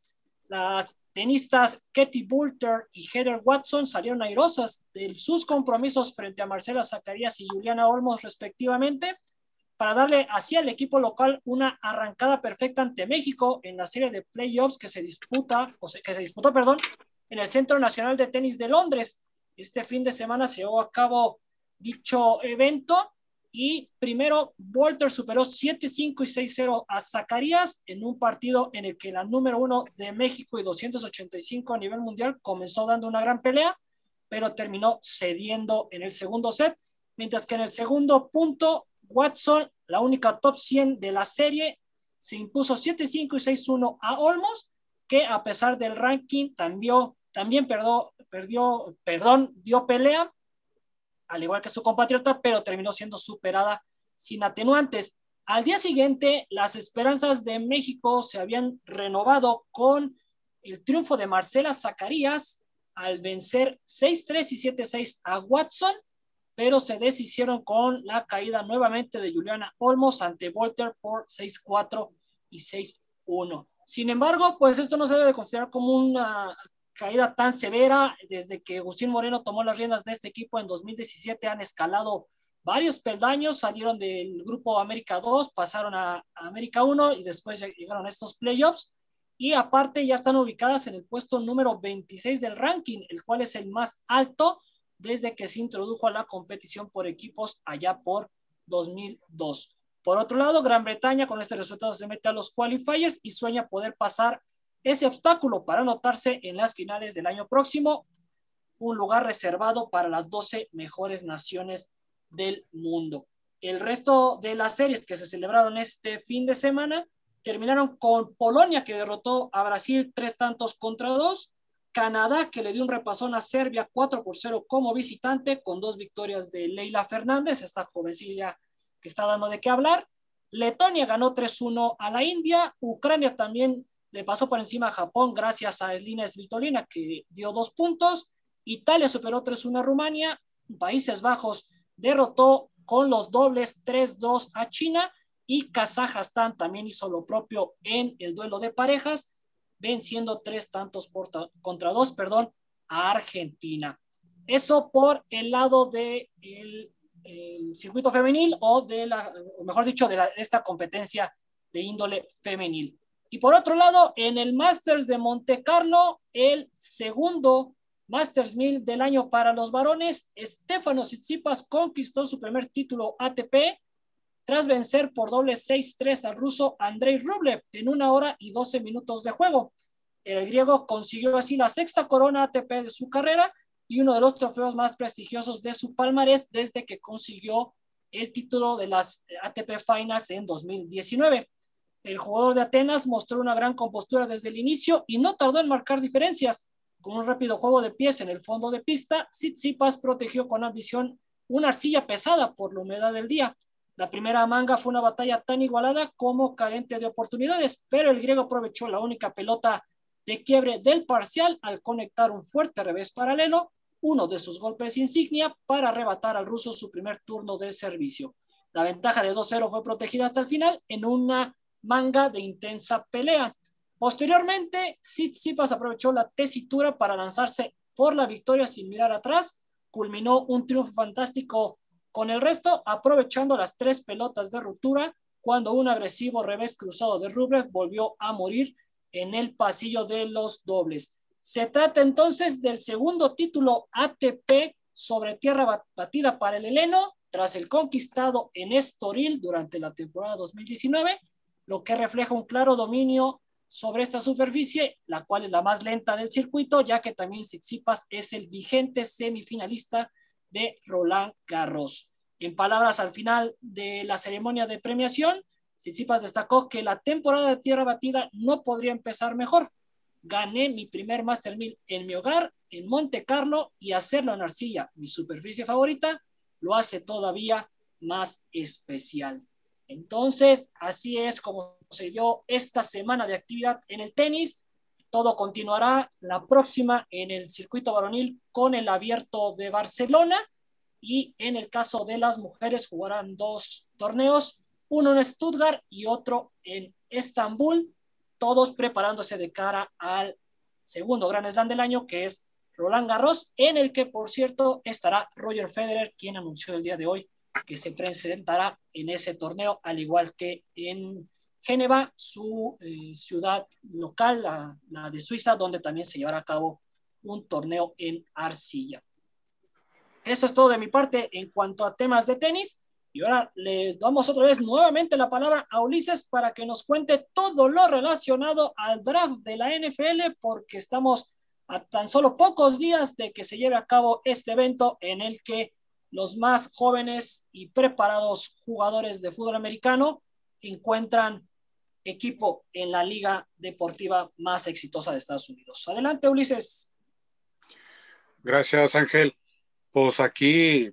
Las tenistas Katie Boulter y Heather Watson salieron airosas de sus compromisos frente a Marcela Zacarías y Juliana Olmos respectivamente para darle así al equipo local una arrancada perfecta ante México en la serie de playoffs que se disputa, o que se disputó, perdón, en el Centro Nacional de Tenis de Londres. Este fin de semana se llevó a cabo dicho evento Y primero, Walter superó 7-5 y 6-0 a Zacarías en un partido en el que la número uno de México y 285 a nivel mundial comenzó dando una gran pelea, pero terminó cediendo en el segundo set, mientras que en el segundo punto, Watson, la única top 100 de la serie, se impuso 7-5 y 6-1 a Olmos, que a pesar del ranking también, también perdió, perdió, perdón, dio pelea al igual que su compatriota, pero terminó siendo superada sin atenuantes. Al día siguiente, las esperanzas de México se habían renovado con el triunfo de Marcela Zacarías al vencer 6-3 y 7-6 a Watson, pero se deshicieron con la caída nuevamente de Juliana Olmos ante Walter por 6-4 y 6-1. Sin embargo, pues esto no se debe considerar como una caída tan severa desde que Agustín Moreno tomó las riendas de este equipo en 2017 han escalado varios peldaños, salieron del grupo América 2, pasaron a, América 1 y después llegaron a estos playoffs y aparte ya están ubicadas en el puesto número 26 del ranking, el cual es el más alto desde que se introdujo a la competición por equipos allá por 2002. Por otro lado, Gran Bretaña con este resultado se mete a los qualifiers y sueña poder pasar ese obstáculo para anotarse en las finales del año próximo, un lugar reservado para las 12 mejores naciones del mundo. El resto de las series que se celebraron este fin de semana terminaron con Polonia que derrotó a Brasil tres tantos contra dos, Canadá que le dio un repasón a Serbia 4 por 0 como visitante con dos victorias de Leila Fernández, esta jovencilla que está dando de qué hablar. Letonia ganó 3-1 a la India, Ucrania también le pasó por encima a Japón gracias a Elina Svitolina, que dio dos puntos. Italia superó 3-1 a Rumania. Países Bajos derrotó con los dobles 3-2 a China. Y Kazajstán también hizo lo propio en el duelo de parejas, venciendo tres tantos por, contra dos, perdón, a Argentina. Eso por el lado del de el circuito femenil o de la, mejor dicho, de, de esta competencia de índole femenil. Y por otro lado, en el Masters de Monte Carlo, el segundo Masters 1000 del año para los varones, Stefano Tsitsipas conquistó su primer título ATP tras vencer por doble 6-3 al ruso Andrei Rublev en una hora y 12 minutos de juego. El griego consiguió así la sexta corona ATP de su carrera y uno de los trofeos más prestigiosos de su palmarés desde que consiguió el título de las ATP Finals en 2019. El jugador de Atenas mostró una gran compostura desde el inicio y no tardó en marcar diferencias. Con un rápido juego de pies en el fondo de pista, Tsitsipas protegió con ambición una arcilla pesada por la humedad del día. La primera manga fue una batalla tan igualada como carente de oportunidades, pero el griego aprovechó la única pelota de quiebre del parcial al conectar un fuerte revés paralelo, uno de sus golpes insignia, para arrebatar al ruso su primer turno de servicio. La ventaja de 2-0 fue protegida hasta el final en una manga de intensa pelea. Posteriormente, Tsitsipas aprovechó la tesitura para lanzarse por la victoria sin mirar atrás, culminó un triunfo fantástico con el resto, aprovechando las tres pelotas de ruptura, cuando un agresivo revés cruzado de Rublev volvió a morir en el pasillo de los dobles. Se trata entonces del segundo título ATP sobre tierra batida para el heleno, tras el conquistado en Estoril durante la temporada 2019 lo que refleja un claro dominio sobre esta superficie, la cual es la más lenta del circuito, ya que también Tsitsipas es el vigente semifinalista de Roland Garros. En palabras al final de la ceremonia de premiación, Tsitsipas destacó que la temporada de tierra batida no podría empezar mejor. Gané mi primer Master 1000 en mi hogar, en Monte Carlo, y hacerlo en arcilla, mi superficie favorita, lo hace todavía más especial. Entonces, así es como se dio esta semana de actividad en el tenis. Todo continuará la próxima en el circuito varonil con el abierto de Barcelona y en el caso de las mujeres jugarán dos torneos, uno en Stuttgart y otro en Estambul, todos preparándose de cara al segundo Gran Slam del año que es Roland Garros, en el que por cierto estará Roger Federer, quien anunció el día de hoy que se presentará en ese torneo, al igual que en Génova, su eh, ciudad local, la, la, de Suiza, donde también se llevará a cabo un torneo en arcilla. Eso es todo de mi parte en cuanto a temas de tenis. Y ahora le damos otra vez nuevamente la palabra a Ulises para que nos cuente todo lo relacionado al draft de la NFL, porque estamos a tan solo pocos días de que se lleve a cabo este evento en el que los más jóvenes y preparados jugadores de fútbol americano encuentran equipo en la liga deportiva más exitosa de Estados Unidos. Adelante, Ulises. Gracias, Ángel. Pues aquí,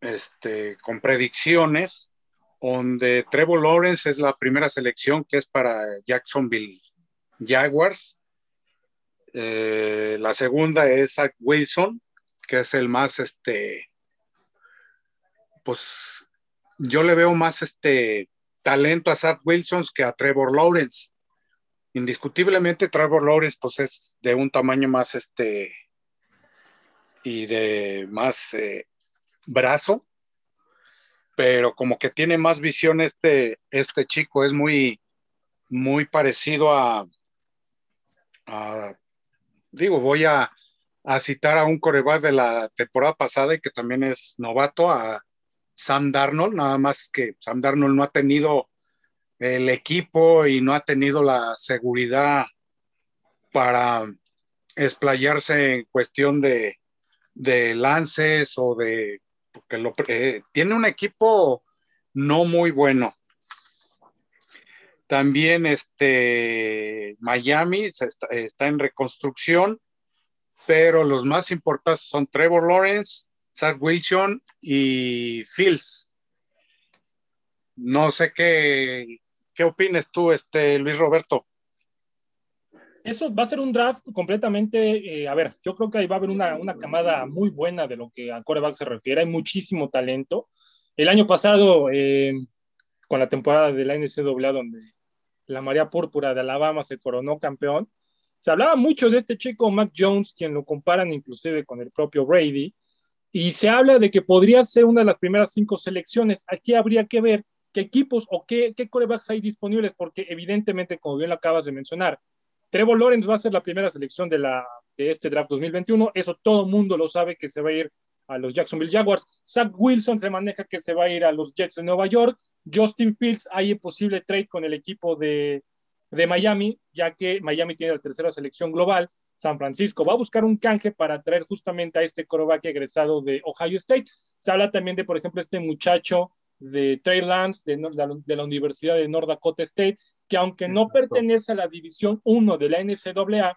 este, con predicciones, donde Trevor Lawrence es la primera selección que es para Jacksonville Jaguars. Eh, la segunda es Zach Wilson, que es el más, este, pues yo le veo más este talento a Zach Wilson que a Trevor Lawrence. Indiscutiblemente Trevor Lawrence pues es de un tamaño más este y de más eh, brazo, pero como que tiene más visión este, este chico, es muy, muy parecido a, digo, voy a, citar a un coreback de la temporada pasada y que también es novato, a Sam Darnold, nada más que Sam Darnold no ha tenido el equipo y no ha tenido la seguridad para explayarse en cuestión de, de lances o de, porque eh, tiene un equipo no muy bueno. También este, Miami está, en reconstrucción, pero los más importantes son Trevor Lawrence, Zach Wilson y Fields. No sé qué, qué opinas tú, este, Luis Roberto eso va a ser un draft completamente, eh, a ver, yo creo que ahí va a haber una, una, camada muy buena de lo que a coreback se refiere, hay muchísimo talento. El año pasado, eh, con la temporada de la NCAA, donde la María Púrpura de Alabama se coronó campeón, se hablaba mucho de este chico Mac Jones, quien lo comparan inclusive con el propio Brady, y se habla de que podría ser una de las primeras cinco selecciones. Aquí habría que ver qué equipos o qué, qué corebacks hay disponibles, porque evidentemente, como bien lo acabas de mencionar, Trevor Lawrence va a ser la primera selección de, la, de este draft 2021. Eso todo mundo lo sabe que se va a ir a los Jacksonville Jaguars. Zach Wilson se maneja que se va a ir a los Jets de Nueva York. Justin Fields, hay posible trade con el equipo de, de Miami, ya que Miami tiene la tercera selección global. San Francisco va a buscar un canje para traer justamente a este coreback egresado de Ohio State. Se habla también de, por ejemplo, este muchacho de Trey Lance de, de, la Universidad de North Dakota State, que aunque no pertenece a la División 1 de la NCAA,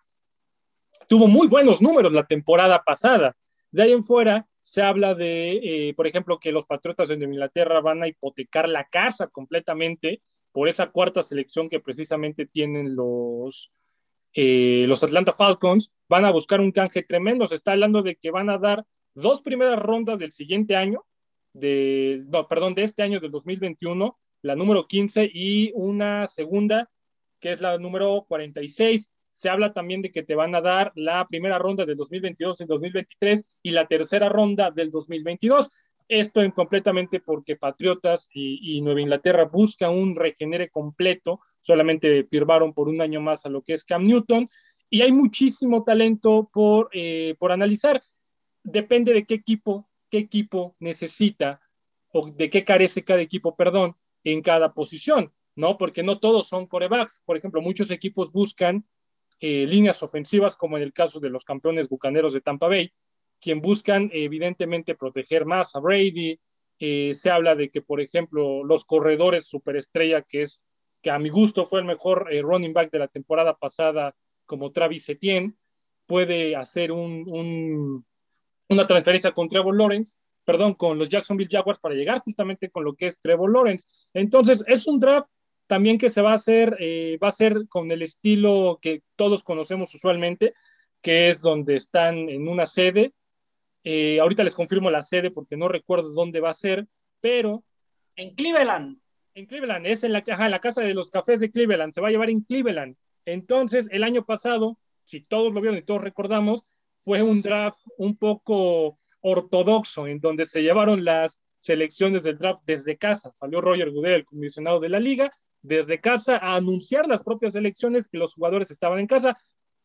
tuvo muy buenos números la temporada pasada. De ahí en fuera se habla de, eh, por ejemplo, que los Patriotas de Inglaterra van a hipotecar la casa completamente por esa cuarta selección que precisamente tienen los, eh, los Atlanta Falcons. Van a buscar un canje tremendo. Se está hablando de que van a dar dos primeras rondas del siguiente año de, no, perdón, de este año del 2021, la número 15 y una segunda que es la número 46. Se habla también de que te van a dar la primera ronda del 2022 y 2023 y la tercera ronda del 2022. Esto en completamente porque Patriotas y, y, Nueva Inglaterra buscan un regenere completo, solamente firmaron por un año más a lo que es Cam Newton y hay muchísimo talento por, eh, por analizar. Depende de qué equipo qué equipo necesita o de qué carece cada equipo, perdón, en cada posición, ¿no? Porque no todos son corebacks. Por ejemplo, muchos equipos buscan eh, líneas ofensivas, como en el caso de los campeones bucaneros de Tampa Bay, quien buscan evidentemente proteger más a Brady. Eh, se habla de que, por ejemplo, los corredores superestrella, que es que a mi gusto fue el mejor eh, running back de la temporada pasada, como Travis Etienne, puede hacer un una transferencia con Trevor Lawrence, perdón, con los Jacksonville Jaguars para llegar justamente con lo que es Trevor Lawrence. Entonces, es un draft también que se va a hacer, eh, va a ser con el estilo que todos conocemos usualmente, que es donde están en una sede. Eh, ahorita les confirmo la sede porque no recuerdo dónde va a ser, pero... En Cleveland. En Cleveland, es en la, en la casa de los cafés de Cleveland, se va a llevar en Cleveland. Entonces, el año pasado, si todos lo vieron y todos recordamos, fue un draft un poco ortodoxo, en donde se llevaron las selecciones del draft desde casa. Salió Roger Goodell, el comisionado de la liga, desde casa a anunciar las propias elecciones que los jugadores estaban en casa.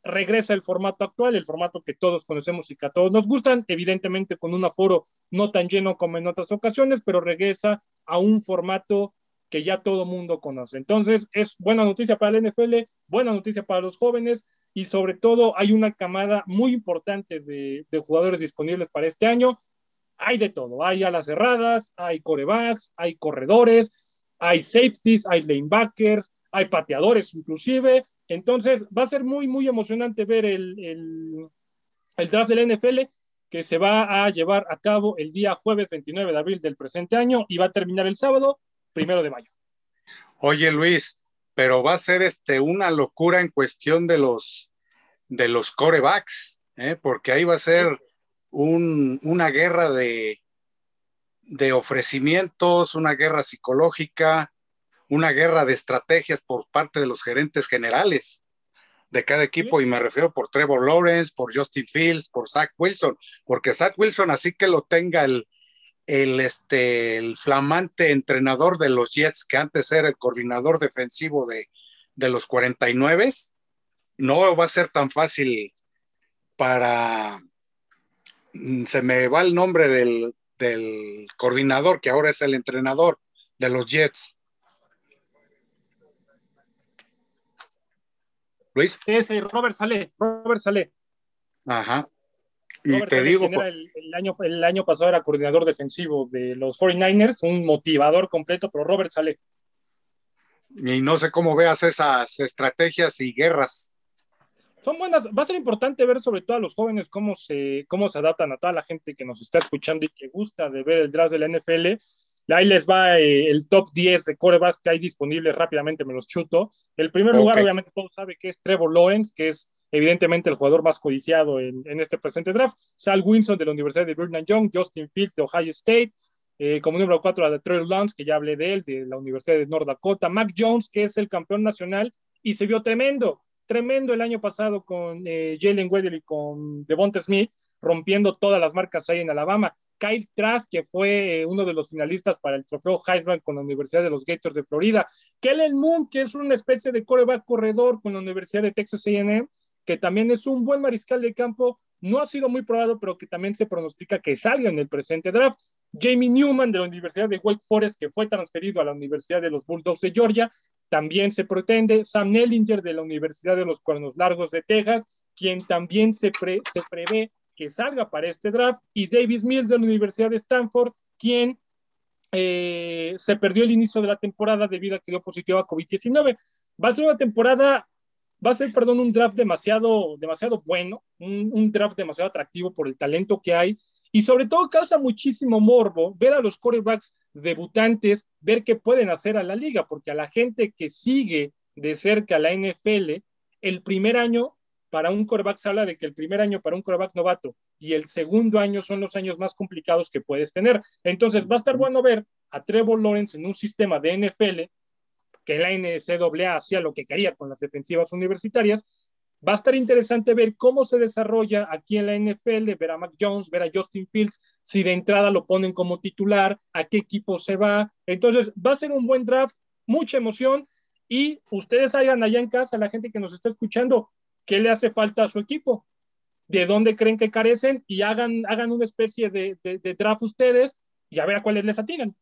Regresa el formato actual, el formato que todos conocemos y que a todos nos gustan, evidentemente con un aforo no tan lleno como en otras ocasiones, pero regresa a un formato que ya todo mundo conoce. Entonces, es buena noticia para el NFL, buena noticia para los jóvenes y sobre todo hay una camada muy importante de, jugadores disponibles para este año. Hay de todo, hay alas cerradas, hay corebacks, hay corredores, hay safeties, hay lanebackers, hay pateadores inclusive. Entonces, va a ser muy, muy emocionante ver el, el, el draft del NFL que se va a llevar a cabo el día jueves 29 de abril del presente año y va a terminar el sábado primero de mayo. Oye, Luis, pero va a ser este, una locura en cuestión de los, de los corebacks, ¿eh? porque ahí va a ser un, una guerra de, de ofrecimientos, una guerra psicológica, una guerra de estrategias por parte de los gerentes generales de cada equipo, y me refiero por Trevor Lawrence, por Justin Fields, por Zach Wilson, porque Zach Wilson, así que lo tenga el, el, este, el flamante entrenador de los Jets, que antes era el coordinador defensivo de, de los 49, no va a ser tan fácil para... Mm, se me va el nombre del, del coordinador, que ahora es el entrenador de los Jets. Luis. Es Robert Sale, Robert Sale. Ajá. Y te digo. El, el, año, el año pasado era coordinador defensivo de los 49ers, un motivador completo, pero Robert Sale. Y no sé cómo veas esas estrategias y guerras. Son buenas, va a ser importante ver sobre todo a los jóvenes cómo se, cómo se adaptan a toda la gente que nos está escuchando y que gusta de ver el draft de la NFL Ahí les va eh, el top 10 de corebacks que hay disponibles rápidamente, me los chuto. El primer okay. lugar, obviamente, todos saben que es Trevor Lawrence, que es evidentemente el jugador más codiciado en, en, este presente draft. Sal Winson de la Universidad de Brigham Young, Justin Fields de Ohio State. Eh, como número 4, a de Trey Lance, que ya hablé de él, de la Universidad de North Dakota. Mac Jones, que es el campeón nacional y se vio tremendo, tremendo el año pasado con eh, Jalen Weddle y con Devonta Smith rompiendo todas las marcas ahí en Alabama. Kyle Trask, que fue eh, uno de los finalistas para el trofeo Heisman con la Universidad de los Gators de Florida. Kellen Moon, que es una especie de coreback corredor con la Universidad de Texas AM, que también es un buen mariscal de campo. No ha sido muy probado, pero que también se pronostica que salga en el presente draft. Jamie Newman de la Universidad de Wake Forest, que fue transferido a la Universidad de los Bulldogs de Georgia, también se pretende. Sam Nellinger de la Universidad de los Cuernos Largos de Texas, quien también se, pre se prevé que salga para este draft, y Davis Mills de la Universidad de Stanford, quien eh, se perdió el inicio de la temporada debido a que dio positivo a COVID-19. Va a ser una temporada, va a ser, perdón, un draft demasiado, demasiado bueno, un, un, draft demasiado atractivo por el talento que hay, y sobre todo causa muchísimo morbo ver a los quarterbacks debutantes, ver qué pueden hacer a la liga, porque a la gente que sigue de cerca la NFL, el primer año para un coreback se habla de que el primer año para un coreback novato y el segundo año son los años más complicados que puedes tener. Entonces va a estar bueno ver a Trevor Lawrence en un sistema de NFL que la NCAA hacía lo que quería con las defensivas universitarias. Va a estar interesante ver cómo se desarrolla aquí en la NFL, ver a Mac Jones, ver a Justin Fields, si de entrada lo ponen como titular, a qué equipo se va. Entonces va a ser un buen draft, mucha emoción y ustedes hagan allá en casa, la gente que nos está escuchando, qué le hace falta a su equipo, de dónde creen que carecen y hagan, hagan una especie de, de, draft ustedes y a ver a cuáles les atinan.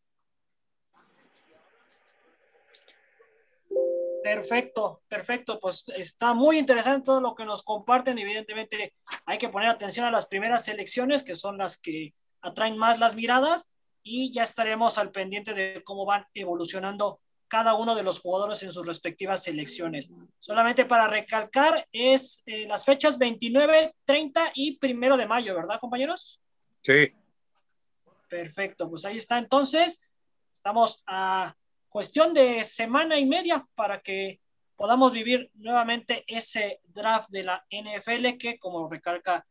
Perfecto, perfecto. Pues está muy interesante todo lo que nos comparten. Evidentemente hay que poner atención a las primeras selecciones, que son las que atraen más las miradas, y ya estaremos al pendiente de cómo van evolucionando cada uno de los jugadores en sus respectivas selecciones. Solamente para recalcar, es eh, las fechas 29, 30 y primero de mayo, ¿verdad, compañeros? Sí. Perfecto, pues ahí está. Entonces, estamos a cuestión de semana y media para que podamos vivir nuevamente ese draft de la NFL que, como recalca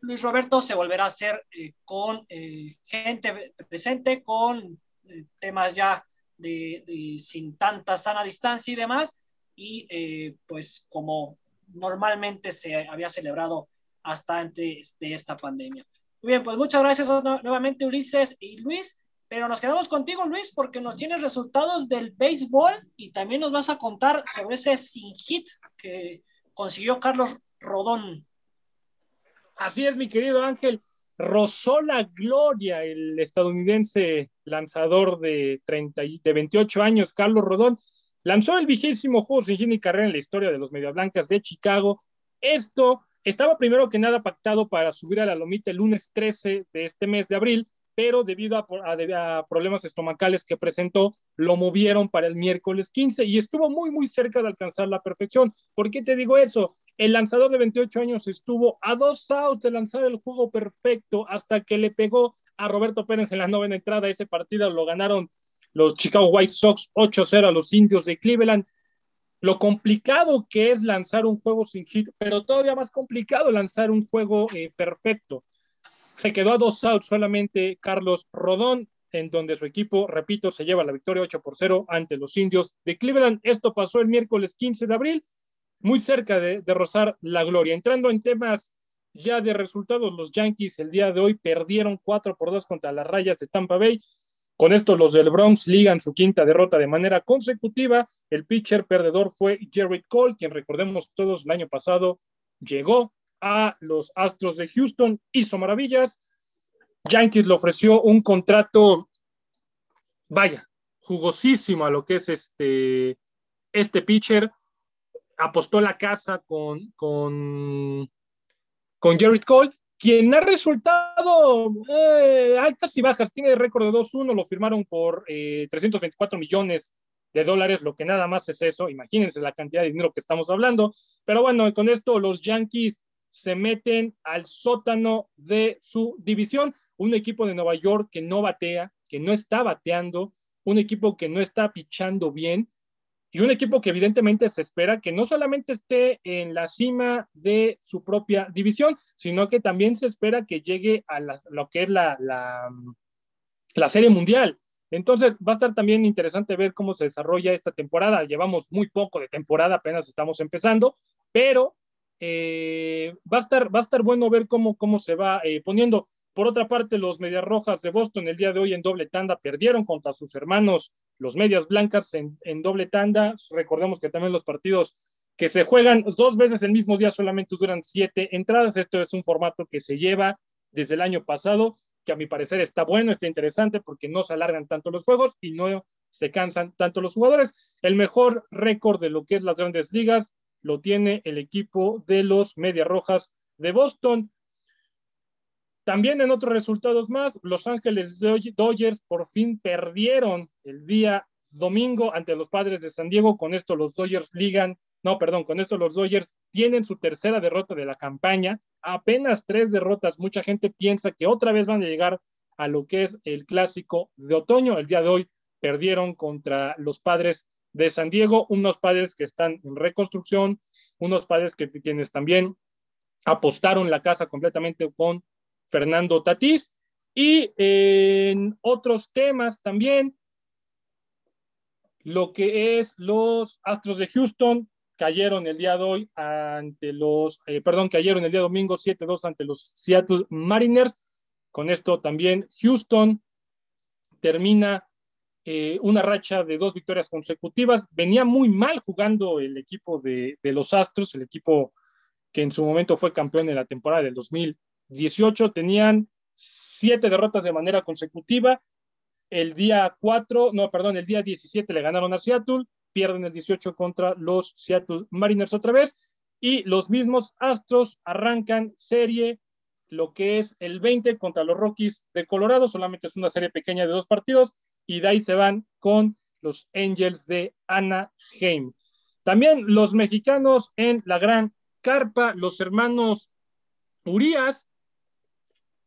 Luis Roberto, se volverá a hacer eh, con eh, gente presente, con temas ya de, sin tanta sana distancia y demás, y eh, pues como normalmente se había celebrado hasta antes de esta pandemia. Muy bien, pues muchas gracias nuevamente Ulises y Luis, pero nos quedamos contigo Luis porque nos tienes resultados del béisbol y también nos vas a contar sobre ese sin hit que consiguió Carlos Rodón. Así es, mi querido Ángel. Rozó la gloria el estadounidense lanzador de, 30, de 28 años, Carlos Rodón, lanzó el vigésimo juego sin hit carrera en la historia de los Medias Blancas de Chicago. Esto estaba primero que nada pactado para subir a la lomita el lunes 13 de este mes de abril, pero debido a, problemas estomacales que presentó, lo movieron para el miércoles 15 y estuvo muy, muy cerca de alcanzar la perfección. ¿Por qué te digo eso? El lanzador de 28 años estuvo a dos outs de lanzar el juego perfecto hasta que le pegó a Roberto Pérez en la novena entrada. Ese partido lo ganaron los Chicago White Sox 8-0 a los indios de Cleveland. Lo complicado que es lanzar un juego sin hit, pero todavía más complicado lanzar un juego eh, perfecto. Se quedó a dos outs solamente Carlos Rodón, en donde su equipo, repito, se lleva la victoria 8 por 0 ante los indios de Cleveland. Esto pasó el miércoles 15 de abril, muy cerca de, rozar la gloria. Entrando en temas ya de resultados, los Yankees el día de hoy perdieron 4 por 2 contra las rayas de Tampa Bay. Con esto, los del Bronx ligan su quinta derrota de manera consecutiva. El pitcher perdedor fue Jerry Cole, quien recordemos todos el año pasado llegó a los Astros de Houston, hizo maravillas. Yankees le ofreció un contrato, vaya, jugosísimo a lo que es este, este pitcher. Apostó la casa con, con, con Jared Cole quien ha resultado eh, altas y bajas, tiene récord de 2-1, lo firmaron por 324 eh, millones de dólares, lo que nada más es eso, imagínense la cantidad de dinero que estamos hablando, pero bueno, con esto los Yankees se meten al sótano de su división, un equipo de Nueva York que no batea, que no está bateando, un equipo que no está pichando bien, y un equipo que evidentemente se espera que no solamente esté en la cima de su propia división, sino que también se espera que llegue a lo que es la, la, la, serie mundial. Entonces va a estar también interesante ver cómo se desarrolla esta temporada. Llevamos muy poco de temporada, apenas estamos empezando, pero eh, va, a estar, va a estar bueno ver cómo, cómo se va eh, poniendo. Por otra parte, los Medias Rojas de Boston el día de hoy en doble tanda perdieron contra sus hermanos, los Medias Blancas, en, doble tanda. Recordemos que también los partidos que se juegan dos veces el mismo día solamente duran siete entradas. Esto es un formato que se lleva desde el año pasado, que a mi parecer está bueno, está interesante porque no se alargan tanto los juegos y no se cansan tanto los jugadores. El mejor récord de lo que es las grandes ligas lo tiene el equipo de los Medias Rojas de Boston. También en otros resultados más, Los Ángeles Dodgers por fin perdieron el día domingo ante los padres de San Diego. Con esto los Dodgers ligan, no, perdón, con esto los Dodgers tienen su tercera derrota de la campaña, apenas tres derrotas. Mucha gente piensa que otra vez van a llegar a lo que es el clásico de otoño. El día de hoy perdieron contra los padres de San Diego, unos padres que están en reconstrucción, unos padres que quienes también apostaron la casa completamente con Fernando Tatís. Y en otros temas también, lo que es los Astros de Houston cayeron el día de hoy ante los, eh, perdón, cayeron el día domingo 7-2 ante los Seattle Mariners. Con esto también Houston termina eh, una racha de dos victorias consecutivas. Venía muy mal jugando el equipo de, de los Astros, el equipo que en su momento fue campeón en la temporada del 2000 18 tenían siete derrotas de manera consecutiva. El día 4, no, perdón, el día 17 le ganaron a Seattle, pierden el 18 contra los Seattle Mariners otra vez y los mismos Astros arrancan serie lo que es el 20 contra los Rockies de Colorado, solamente es una serie pequeña de dos partidos y de ahí se van con los Angels de Anaheim. También los mexicanos en la gran carpa, los hermanos Urias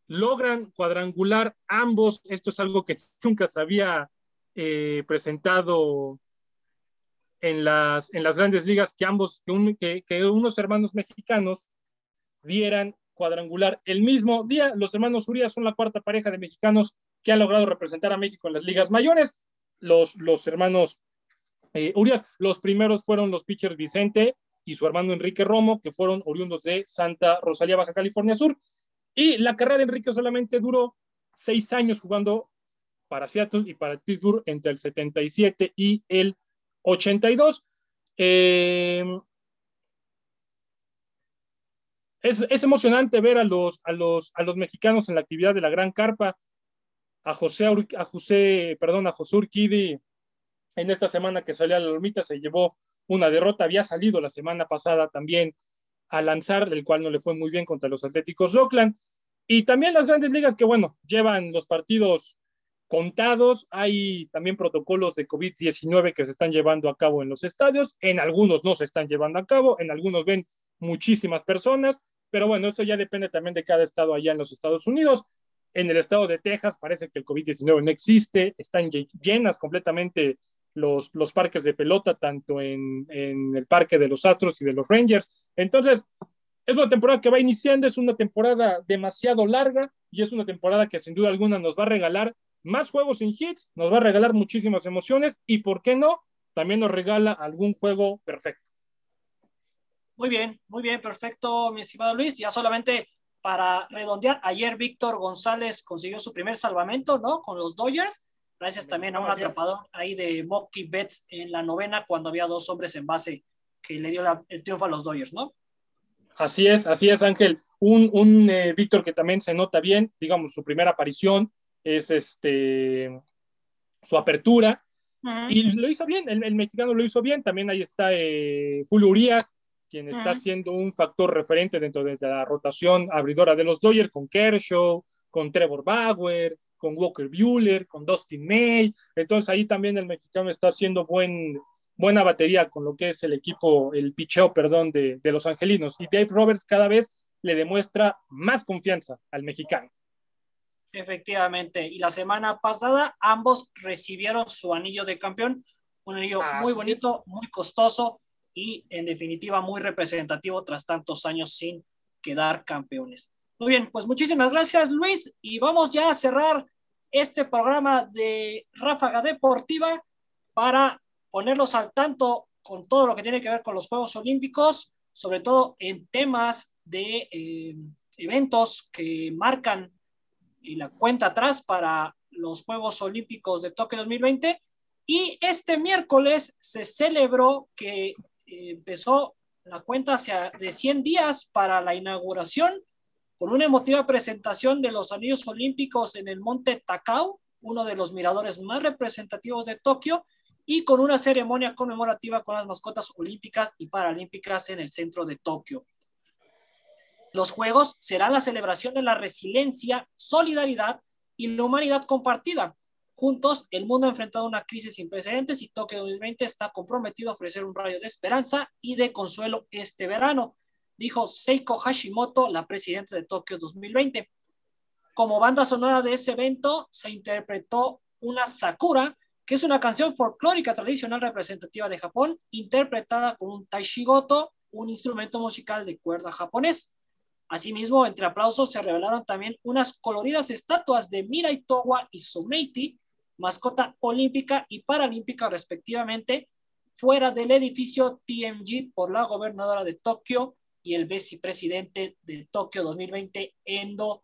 logran cuadrangular ambos. Esto es algo que nunca se había eh, presentado en las, en las grandes ligas, que ambos, que, unos hermanos mexicanos dieran cuadrangular el mismo día. Los hermanos Urias son la cuarta pareja de mexicanos que han logrado representar a México en las ligas mayores. Los, los hermanos eh, Urias, los primeros fueron los pitchers Vicente y su hermano Enrique Romo, que fueron oriundos de Santa Rosalía, Baja California Sur. Y la carrera de Enrique solamente duró seis años jugando para Seattle y para Pittsburgh entre el 77 y el 82. Em, es, emocionante ver a los, a, los, a los mexicanos en la actividad de la Gran Carpa, a José, a José, perdón, a José Urquidi en esta semana que salió a la Lomita se llevó una derrota, había salido la semana pasada también a lanzar, el cual no le fue muy bien contra los Atléticos Oakland. Y también las grandes ligas que, bueno, llevan los partidos contados. Hay también protocolos de COVID-19 que se están llevando a cabo en los estadios. En algunos no se están llevando a cabo, en algunos ven muchísimas personas, pero bueno, eso ya depende también de cada estado allá en los Estados Unidos. En el estado de Texas parece que el COVID-19 no existe, están llenas completamente los, los parques de pelota, tanto en, en el parque de los Astros y de los Rangers. Entonces, es una temporada que va iniciando, es una temporada demasiado larga y es una temporada que sin duda alguna nos va a regalar más juegos sin hits, nos va a regalar muchísimas emociones y, ¿por qué no? También nos regala algún juego perfecto. Muy bien, muy bien, perfecto, mi estimado Luis. Ya solamente para redondear, ayer Víctor González consiguió su primer salvamento, ¿no? Con los Dodgers, gracias también a un atrapador ahí de Mocky Betts en la novena cuando había dos hombres en base que le dio el triunfo a los Dodgers, ¿no? Así es, así es, Ángel. Un, un eh, Víctor que también se nota bien, digamos, su primera aparición es este su apertura. Y lo hizo bien, el, mexicano lo hizo bien. También ahí está eh, Julio Urias, quien está siendo un factor referente dentro de la rotación abridora de los Dodgers, con Kershaw, con Trevor Bauer, con Walker Bueller, con Dustin May. Entonces ahí también el mexicano está haciendo buen, buena batería con lo que es el equipo, el picheo, perdón, de, de los angelinos. Y Dave Roberts cada vez le demuestra más confianza al mexicano. Efectivamente. Y la semana pasada ambos recibieron su anillo de campeón, un anillo muy bonito, muy costoso y en definitiva muy representativo tras tantos años sin quedar campeones. Muy bien, pues muchísimas gracias Luis y vamos ya a cerrar este programa de Ráfaga Deportiva para ponerlos al tanto con todo lo que tiene que ver con los Juegos Olímpicos, sobre todo en temas de eh, eventos que marcan la cuenta atrás para los Juegos Olímpicos de Tokio 2020. Y este miércoles se celebró que eh, empezó la cuenta hacia de 100 días para la inauguración con una emotiva presentación de los anillos olímpicos en el monte Takao, uno de los miradores más representativos de Tokio, y con una ceremonia conmemorativa con las mascotas olímpicas y paralímpicas en el centro de Tokio. Los Juegos serán la celebración de la resiliencia, solidaridad y la humanidad compartida. Juntos, el mundo ha enfrentado una crisis sin precedentes y Tokio 2020 está comprometido a ofrecer un rayo de esperanza y de consuelo este verano, dijo Seiko Hashimoto, la presidenta de Tokio 2020. Como banda sonora de ese evento, se interpretó una Sakura, que es una canción folclórica tradicional representativa de Japón, interpretada con un taishigoto, un instrumento musical de cuerda japonés. Asimismo, entre aplausos se revelaron también unas coloridas estatuas de Mirai Towa y Sumeiti, mascota olímpica y paralímpica respectivamente, fuera del edificio TMG por la gobernadora de Tokio y el vicepresidente de Tokio 2020, Endo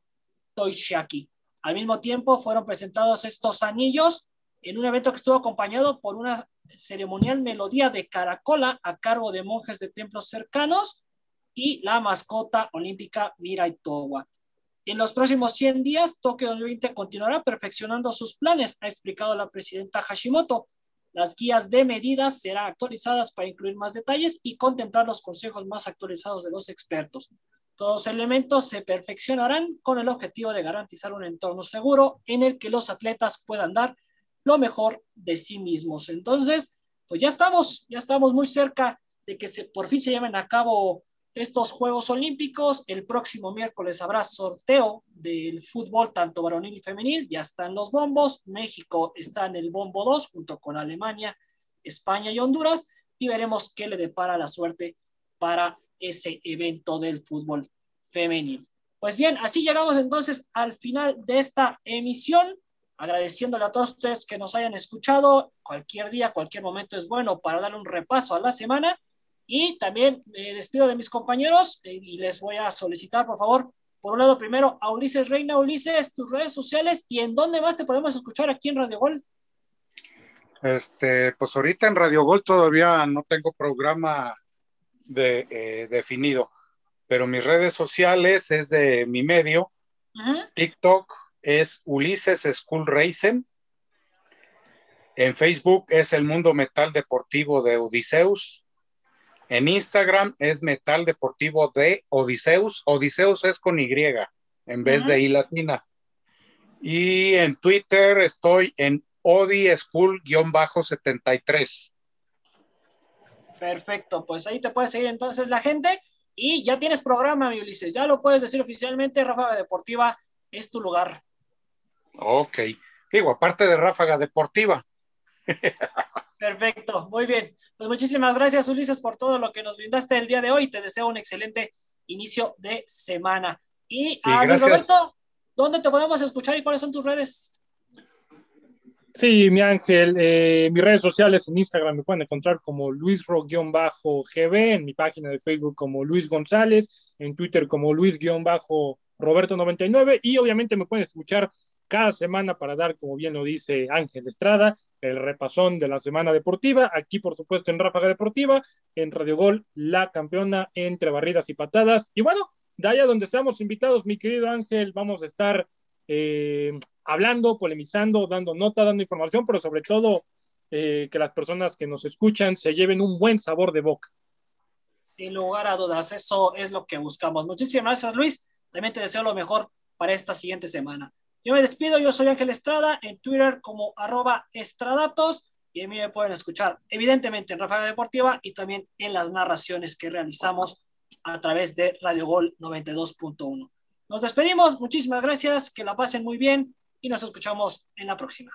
Toishiaki. Al mismo tiempo fueron presentados estos anillos en un evento que estuvo acompañado por una ceremonial melodía de caracola a cargo de monjes de templos cercanos y la mascota olímpica Mirai Towa. En los próximos 100 días, Tokio 2020 continuará perfeccionando sus planes, ha explicado la presidenta Hashimoto. Las guías de medidas serán actualizadas para incluir más detalles y contemplar los consejos más actualizados de los expertos. Todos los elementos se perfeccionarán con el objetivo de garantizar un entorno seguro en el que los atletas puedan dar lo mejor de sí mismos. Entonces, pues ya estamos, ya estamos muy cerca de que por fin se lleven a cabo estos Juegos Olímpicos. El próximo miércoles habrá sorteo del fútbol, tanto varonil y femenil. Ya están los bombos. México está en el bombo 2 junto con Alemania, España y Honduras. Y veremos qué le depara la suerte para ese evento del fútbol femenil. Pues bien, así llegamos entonces al final de esta emisión. Agradeciéndole a todos ustedes que nos hayan escuchado. Cualquier día, cualquier momento es bueno para darle un repaso a la semana y también me despido de mis compañeros eh, y les voy a solicitar, por favor, por un lado, primero a Ulises Reina. Ulises, tus redes sociales y en dónde más te podemos escuchar aquí en Radio Gol. Este, pues ahorita en Radio Gol todavía no tengo programa de, eh, definido, pero mis redes sociales es de mi medio. TikTok es Ulises School Racing. En Facebook es el Mundo Metal Deportivo de Odiseus. En Instagram es Metal Deportivo de Odiseus. Odiseus es con Y en vez de I latina. Y en Twitter estoy en Odi School-73. Perfecto, pues ahí te puede seguir entonces la gente. Y ya tienes programa, mi Ulises, ya lo puedes decir oficialmente, Ráfaga Deportiva es tu lugar. Ok, digo, aparte de Ráfaga Deportiva. (laughs) Perfecto, muy bien. Pues muchísimas gracias, Ulises, por todo lo que nos brindaste el día de hoy. Te deseo un excelente inicio de semana. Y, a Roberto, ¿dónde te podemos escuchar y cuáles son tus redes? Sí, mi ángel, eh, mis redes sociales en Instagram me pueden encontrar como luisro-gb, en mi página de Facebook como Luis González, en Twitter como Luis-Roberto99 y obviamente me pueden escuchar cada semana para dar, como bien lo dice Ángel Estrada, el repasón de la semana deportiva, aquí por supuesto en Ráfaga Deportiva, en Radio Gol, la campeona entre barridas y patadas. Y bueno, de allá donde seamos invitados, mi querido Ángel, vamos a estar eh, hablando, polemizando, dando nota, dando información, pero sobre todo eh, que las personas que nos escuchan se lleven un buen sabor de boca. Sin lugar a dudas, eso es lo que buscamos. Muchísimas gracias, Luis. También te deseo lo mejor para esta siguiente semana. Yo me despido, yo soy Ángel Estrada, en Twitter como arroba estradatos, y a mí me pueden escuchar evidentemente en Rafael Deportiva y también en las narraciones que realizamos a través de Radio Gol 92.1. Nos despedimos, muchísimas gracias, que la pasen muy bien y nos escuchamos en la próxima.